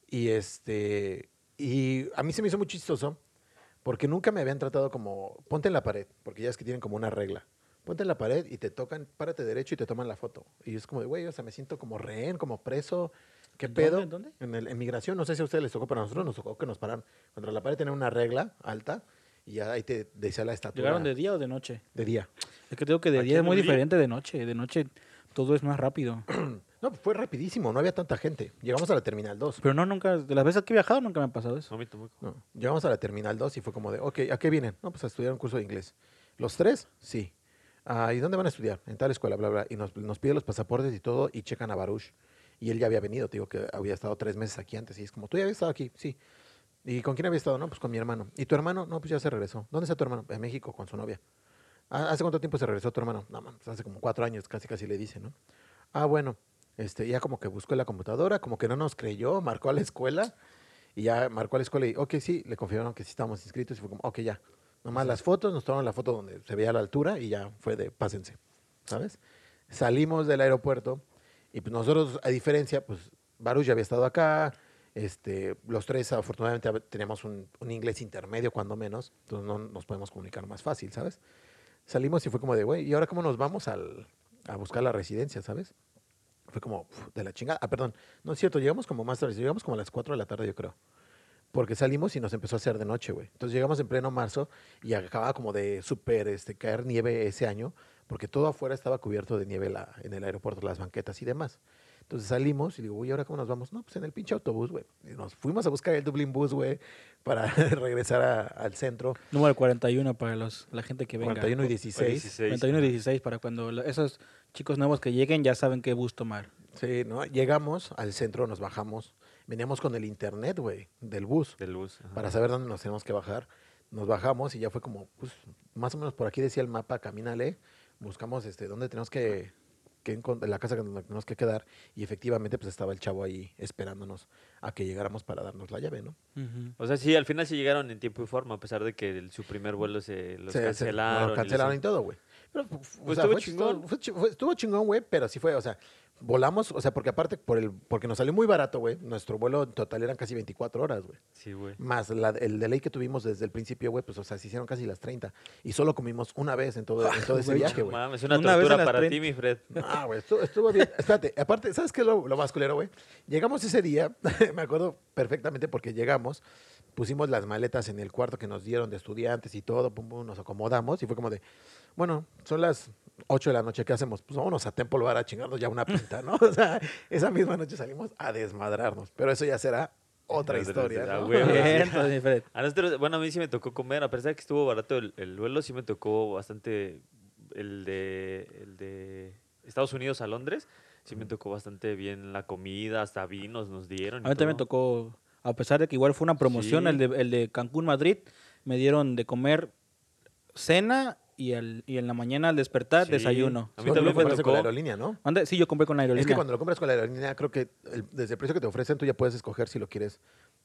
y este, y a mí se me hizo muy chistoso porque nunca me habían tratado como, ponte en la pared, porque ya es que tienen como una regla. Ponte en la pared y te tocan, párate derecho y te toman la foto. Y es como de, güey, o sea, me siento como rehén, como preso. ¿Qué
¿En
pedo?
dónde? ¿En dónde?
En, el, en migración, no sé si a ustedes les tocó, pero a nosotros nos tocó que nos paran contra la pared, tener una regla alta y ya ahí te decía la estatura.
¿Llegaron de día o de noche?
de día.
Es que tengo que de
Aquí
día es muy diferente de noche. De noche todo es más rápido.
No, fue rapidísimo, no había tanta gente. Llegamos a la Terminal 2.
Pero no, nunca, de las veces que he viajado nunca me ha pasado eso.
Tampoco.
No, llegamos a la Terminal 2 y fue como de, ok, ¿a qué vienen? No, pues a estudiar un curso de inglés. ¿Los tres? Sí. Ah, ¿Y dónde van a estudiar? En tal escuela, bla, bla. Y nos, nos pide los pasaportes y todo y checan a Baruch. Y él ya había venido, te digo que había estado tres meses aquí antes. Y es como, ¿tú ya habías estado aquí? Sí. ¿Y con quién había estado? No, pues con mi hermano. ¿Y tu hermano? No, pues ya se regresó. ¿Dónde está tu hermano? En México, con su novia. "Ah, ¿Hace cuánto tiempo se regresó tu hermano? No, man, pues hace como cuatro años, casi casi le dice, ¿no? Ah, bueno. Este, ya como que buscó en la computadora, como que no nos creyó, marcó a la escuela y ya marcó a la escuela y, ok, sí, le confirmaron que sí estábamos inscritos y fue como, ok, ya. Nomás las fotos, nos tomaron la foto donde se veía la altura y ya fue de pásense, ¿sabes? Salimos del aeropuerto y pues nosotros, a diferencia, pues Baruch ya había estado acá, este, los tres afortunadamente teníamos un, un inglés intermedio cuando menos, entonces no nos podemos comunicar más fácil, ¿sabes? Salimos y fue como de, güey, ¿y ahora cómo nos vamos al, a buscar la residencia, ¿sabes? Fue como de la chingada. Ah, perdón, no es cierto, llegamos como más tarde, llegamos como a las 4 de la tarde, yo creo. Porque salimos y nos empezó a hacer de noche, güey. Entonces llegamos en pleno marzo y acababa como de súper este, caer nieve ese año, porque todo afuera estaba cubierto de nieve la- en el aeropuerto, las banquetas y demás. Entonces salimos y digo, uy, ¿ahora cómo nos vamos? No, pues en el pinche autobús, güey. Nos fuimos a buscar el Dublin Bus, güey, para regresar a- al centro.
Número 41 para los, la gente que venga.
41 y 16.
16.
41 y 16 para cuando esos chicos nuevos que lleguen ya saben qué bus tomar.
Sí, ¿no? Llegamos al centro, nos bajamos. Veníamos con el internet, güey, del bus.
Del bus. ajá.
para saber dónde nos tenemos que bajar. Nos bajamos y ya fue como, pues, más o menos por aquí decía el mapa, camínale, buscamos este, dónde tenemos que, que la casa donde tenemos que quedar y efectivamente pues estaba el chavo ahí esperándonos a que llegáramos para darnos la llave, ¿no?
O sea, sí, al final sí llegaron en tiempo y forma, a pesar de que el- su primer vuelo se los
Se- se-
cancelaron.
lo
y
cancelaron y todo, güey. Pero,
Pues
sea,
estuvo
fue
chingón.
fue chi- fue- estuvo chingón, güey, pero sí fue, o sea, volamos, o sea, porque aparte, por el, porque nos salió muy barato, güey, nuestro vuelo en total eran casi 24 horas, güey.
Sí, güey.
Más la- el delay que tuvimos desde el principio, güey, pues, o sea, se hicieron casi las 30. Y solo comimos una vez en todo, en todo ese viaje, güey.
mames, una,
Una
tortura para
30.
ti, mi Fred.
Ah, güey, estuvo, estuvo bien. Espérate, aparte, ¿sabes qué es lo, lo más culero, güey? Llegamos ese día, me acuerdo perfectamente porque llegamos, pusimos las maletas en el cuarto que nos dieron de estudiantes y todo, pum, pum, nos acomodamos y fue como de, bueno, son las 8 de la noche, ¿qué hacemos? Pues vámonos a Temple Bar a chingarnos ya una pinta, ¿no? O sea, esa misma noche salimos a desmadrarnos, pero eso ya será otra historia, ¿no?
Bien.
A nosotros, bueno, a mí sí me tocó comer, a pesar de que estuvo barato el, el vuelo, sí me tocó bastante el de, el de Estados Unidos a Londres, sí me tocó bastante bien la comida, hasta vinos nos dieron.
A mí también me
todo.
tocó, a pesar de que igual fue una promoción,
Sí.
el, de, el de Cancún, Madrid, me dieron de comer cena y, al- y en la mañana al despertar
Sí.
desayuno.
A mí
lo
también me
compraste con la
tocó.
aerolínea, ¿no?
Anda, Sí, yo compré con la aerolínea.
Es que cuando lo compras con la aerolínea, creo que el- desde el precio que te ofrecen, tú ya puedes escoger si lo quieres.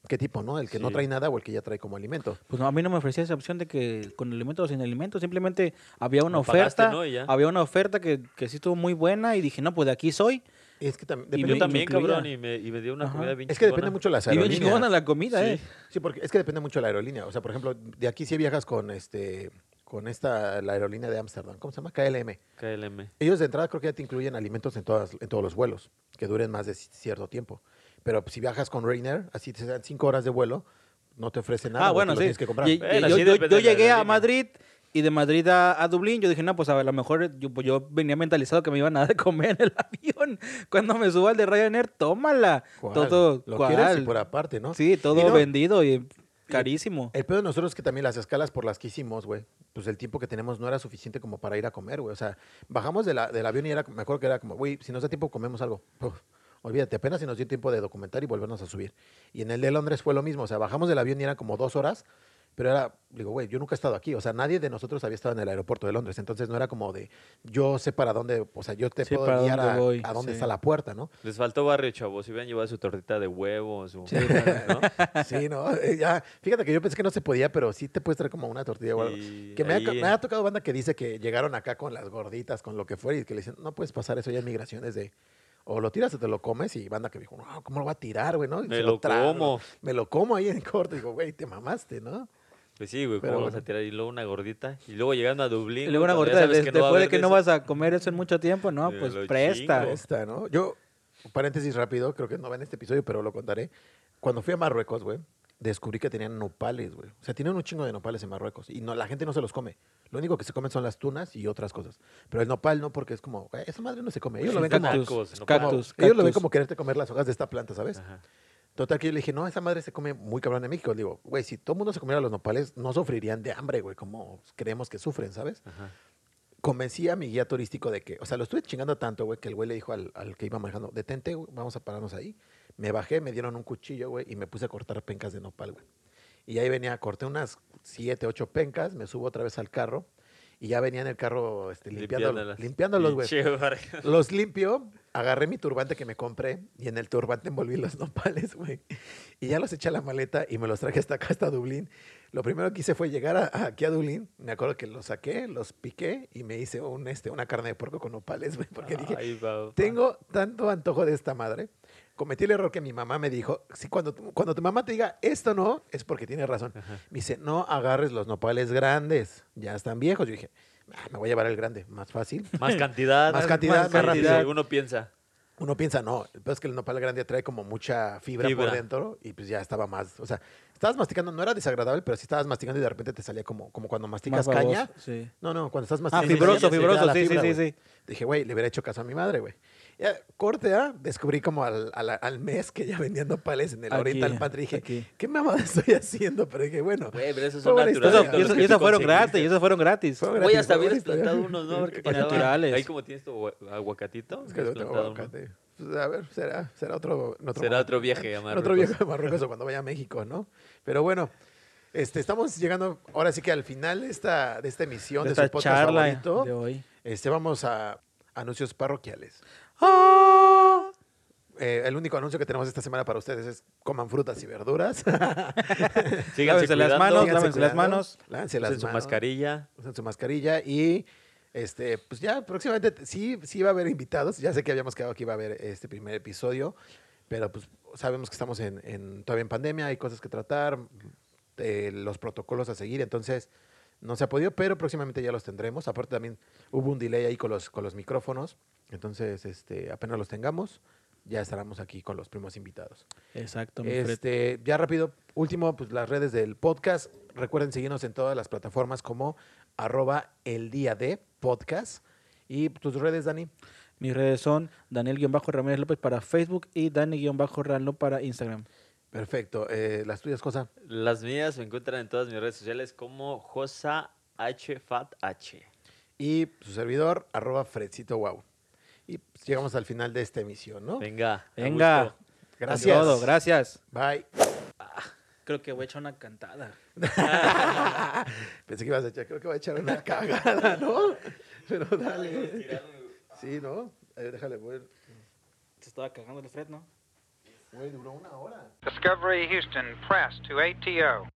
¿Qué tipo, no? El que no trae nada o el que ya trae como alimento.
Pues no, a mí no me ofrecía esa opción de que con alimento o sin alimento, simplemente había una
Lo pagaste,
oferta, había una oferta que, que sí estuvo muy buena y dije, no, pues de aquí soy.
Es que tam-
Y
depende,
Yo
me-
también,
incluía.
cabrón, y me, y me dio una
Ajá.
comida bien
es que depende mucho de las
Y bien
aerolíneas.
chingona la comida,
Sí.
¿eh?
Sí, porque es que depende mucho de la aerolínea. O sea, por ejemplo, de aquí si viajas con este con esta la aerolínea de Ámsterdam, ¿cómo se llama? KLM.
KLM.
Ellos de entrada creo que ya te incluyen alimentos en todas en todos los vuelos, que duren más de ci- cierto tiempo. Pero si viajas con Rainer, así te dan cinco horas de vuelo, no te ofrecen nada.
Ah, bueno, sí.
tienes que comprar.
Y-
Bueno,
yo,
sí
yo- yo llegué a. Madrid y de Madrid a, a Dublín, yo dije, no, pues a lo mejor yo, pues, yo venía mentalizado que me iban a dar de comer en el avión. Cuando me suba al de Ryanair, tómala.
¿Cuál?
Todo,
lo
¿cuál?
quieres y por aparte, ¿no?
Sí, todo
Y no,
vendido y carísimo.
El pedo de nosotros es que también las escalas por las que hicimos, güey, pues el tiempo que tenemos no era suficiente como para ir a comer, güey. O sea, bajamos de la, del avión y era, me acuerdo que era como, güey, si nos da tiempo comemos algo. Uf, olvídate, apenas si nos dio tiempo de documentar y volvernos a subir. Y en el de Londres fue lo mismo, o sea, bajamos del avión y eran como dos horas, pero era, digo, güey, yo nunca he estado aquí, o sea, nadie de nosotros había estado en el aeropuerto de Londres, entonces no era como de, yo sé para dónde, o sea, yo te
Sí,
puedo guiar
dónde
a,
voy,
a dónde
sí.
está la puerta, ¿no?
Les faltó barrio, chavos. Si hubieran llevado su tortita de huevo, su...
Sí,
¿no?
Sí, no, Eh, ya, fíjate que yo pensé que no se podía, pero sí te puedes traer como una tortilla o algo.
Y
Que me ha,
ahí-
me ha tocado banda que dice que llegaron acá con las gorditas, con lo que fuera, y que le dicen, no puedes pasar eso ya en migraciones de. O lo tiras o te lo comes, y banda que dijo, no, ¿cómo lo va a tirar, güey? ¿no? Y
Me
se
lo
trago,
como.
Me lo como ahí en corto. Digo, güey, te mamaste, ¿no?
Pues sí, güey,
Pero
¿cómo vas a tirar? Y luego una gordita. Y luego llegando a Dublín.
Y luego una
güey,
gordita,
ya sabes
des-
que no va a
después de que no vas a comer eso en mucho tiempo, no, pues
lo
presta.
chingo.
Esta, ¿no? Yo, paréntesis rápido, creo que no va en este episodio, pero lo contaré. Cuando fui a Marruecos, güey, descubrí que tenían nopales, güey. O sea, tienen un chingo de nopales en Marruecos. Y no, la gente no se los come. Lo único que se comen son las tunas y otras cosas. Pero el nopal no, porque es como, "Güey, esa madre no se come. Ellos lo ven como,
Cactus,
ellos lo ven
cactus.
como quererte comer las hojas de esta planta, ¿sabes?
Ajá.
Total que yo le dije, no, esa madre se come muy cabrón en México. Le digo, güey, si todo el mundo se comiera los nopales, no sufrirían de hambre, güey, como creemos que sufren, ¿sabes?
Ajá.
Convencí a mi guía turístico de que, o sea, lo estuve chingando tanto, güey, que el güey le dijo al, al que iba manejando, detente, güey, vamos a pararnos ahí. Me bajé, me dieron un cuchillo, güey, y me puse a cortar pencas de nopal, güey. Y ahí venía, corté unas siete, ocho pencas, me subo otra vez al carro, y ya venía en el carro este, limpiando,
Limpiándolas.
limpiándolos, güey. Los limpio, agarré mi turbante que me compré y en el turbante envolví los nopales, güey. Y ya los eché a la maleta y me los traje hasta acá, hasta Dublín. Lo primero que hice fue llegar a- a- aquí a Dublín. Me acuerdo que los saqué, los piqué y me hice un, este, una carne de puerco con nopales, güey. Porque dije,
Ay, papá.
tengo tanto antojo de esta madre. Cometí el error que mi mamá me dijo. Si cuando, cuando tu mamá te diga esto no, es porque tiene razón.
Ajá.
Me dice, no agarres los nopales grandes. Ya están viejos. Yo dije, "Ah, me voy a llevar el grande, más fácil.
Más cantidad.
Más cantidad,
más
más
rápido.
rápido.
Uno piensa.
Uno piensa, no, el peor es que el nopal grande trae como mucha fibra, por
Fibra.
dentro y pues ya estaba más, o sea, estabas masticando, no era desagradable, pero sí estabas masticando y de repente te salía como, como cuando masticas
Más
caña.
baboso, sí.
No, no, cuando estás
Ah,
masticando.
fibroso,
fibroso,
la
sí, sí,
fibra,
sí,
güey.
sí.
Dije, güey, le hubiera hecho caso a mi madre, güey. Ya, corte, ¿ah? Descubrí como al, al- al mes que ya vendían nopales en el
Aquí,
Oriental Pantry. Dije,
aquí.
¿qué mamada estoy haciendo? Pero dije, bueno,
Güey, pero esos son naturales.
Eso- y
los
eso-
que
y
tú
esos fueron
conseguiste.
gratis, y esos fueron gratis.
Fue gratis,
hasta
fue
plantado unos, ¿no? A ver qué
naturales.
Ahí como tienes tu agua- aguacatito.
es que no
hubieras
tengo
plantado uno.
aguacate. Pues, a ver, será, será otro, otro
Será otro viaje a
En otro
Marruecos.
viaje a Marruecos o cuando vaya a México, ¿no? Pero bueno, este, estamos llegando ahora sí que al final de esta, de esta emisión
de
de,
esta
su podcast
charla
favorito.
de hoy.
Este, vamos a anuncios parroquiales.
¡Ah!
Eh, el único anuncio que tenemos esta semana para ustedes es coman frutas y verduras.
Síganse
Lávense las manos, lávense las manos.
Lávense las
usen su mascarilla.
usen su mascarilla y este, pues ya próximamente sí, sí va a haber invitados. Ya sé que habíamos quedado que iba a haber este primer episodio, pero pues sabemos que estamos en, en- todavía en pandemia, hay cosas que tratar, eh, los protocolos a seguir, entonces no se ha podido, pero próximamente ya los tendremos. Aparte también hubo un delay ahí con los, con los micrófonos, entonces este, apenas los tengamos, ya estaremos aquí con los primos invitados.
Exacto.
Este, ya rápido, último, pues las redes del podcast. Recuerden seguirnos en todas las plataformas como arroba el día de podcast. Y tus redes, Dani.
Mis redes son Daniel-Ramírez López para Facebook y Dani-Ranlo para Instagram.
Perfecto. Eh, las tuyas, cosa.
Las mías me encuentran en todas mis redes sociales como Josa H Fat H.
Y su servidor, arroba Fredcito Wow. Y pues, llegamos al final de esta emisión, ¿no?
Venga.
Venga.
Gracias.
Todo, gracias.
Bye.
Creo que voy a echar una cantada.
Pensé que ibas a echar, creo que voy a echar una cagada, ¿no? Pero dale. Sí, ¿no? Eh, déjale, güey.
Se estaba cagando el Fred, ¿no?
Güey, duró una hora.
Discovery Houston, press to ATO.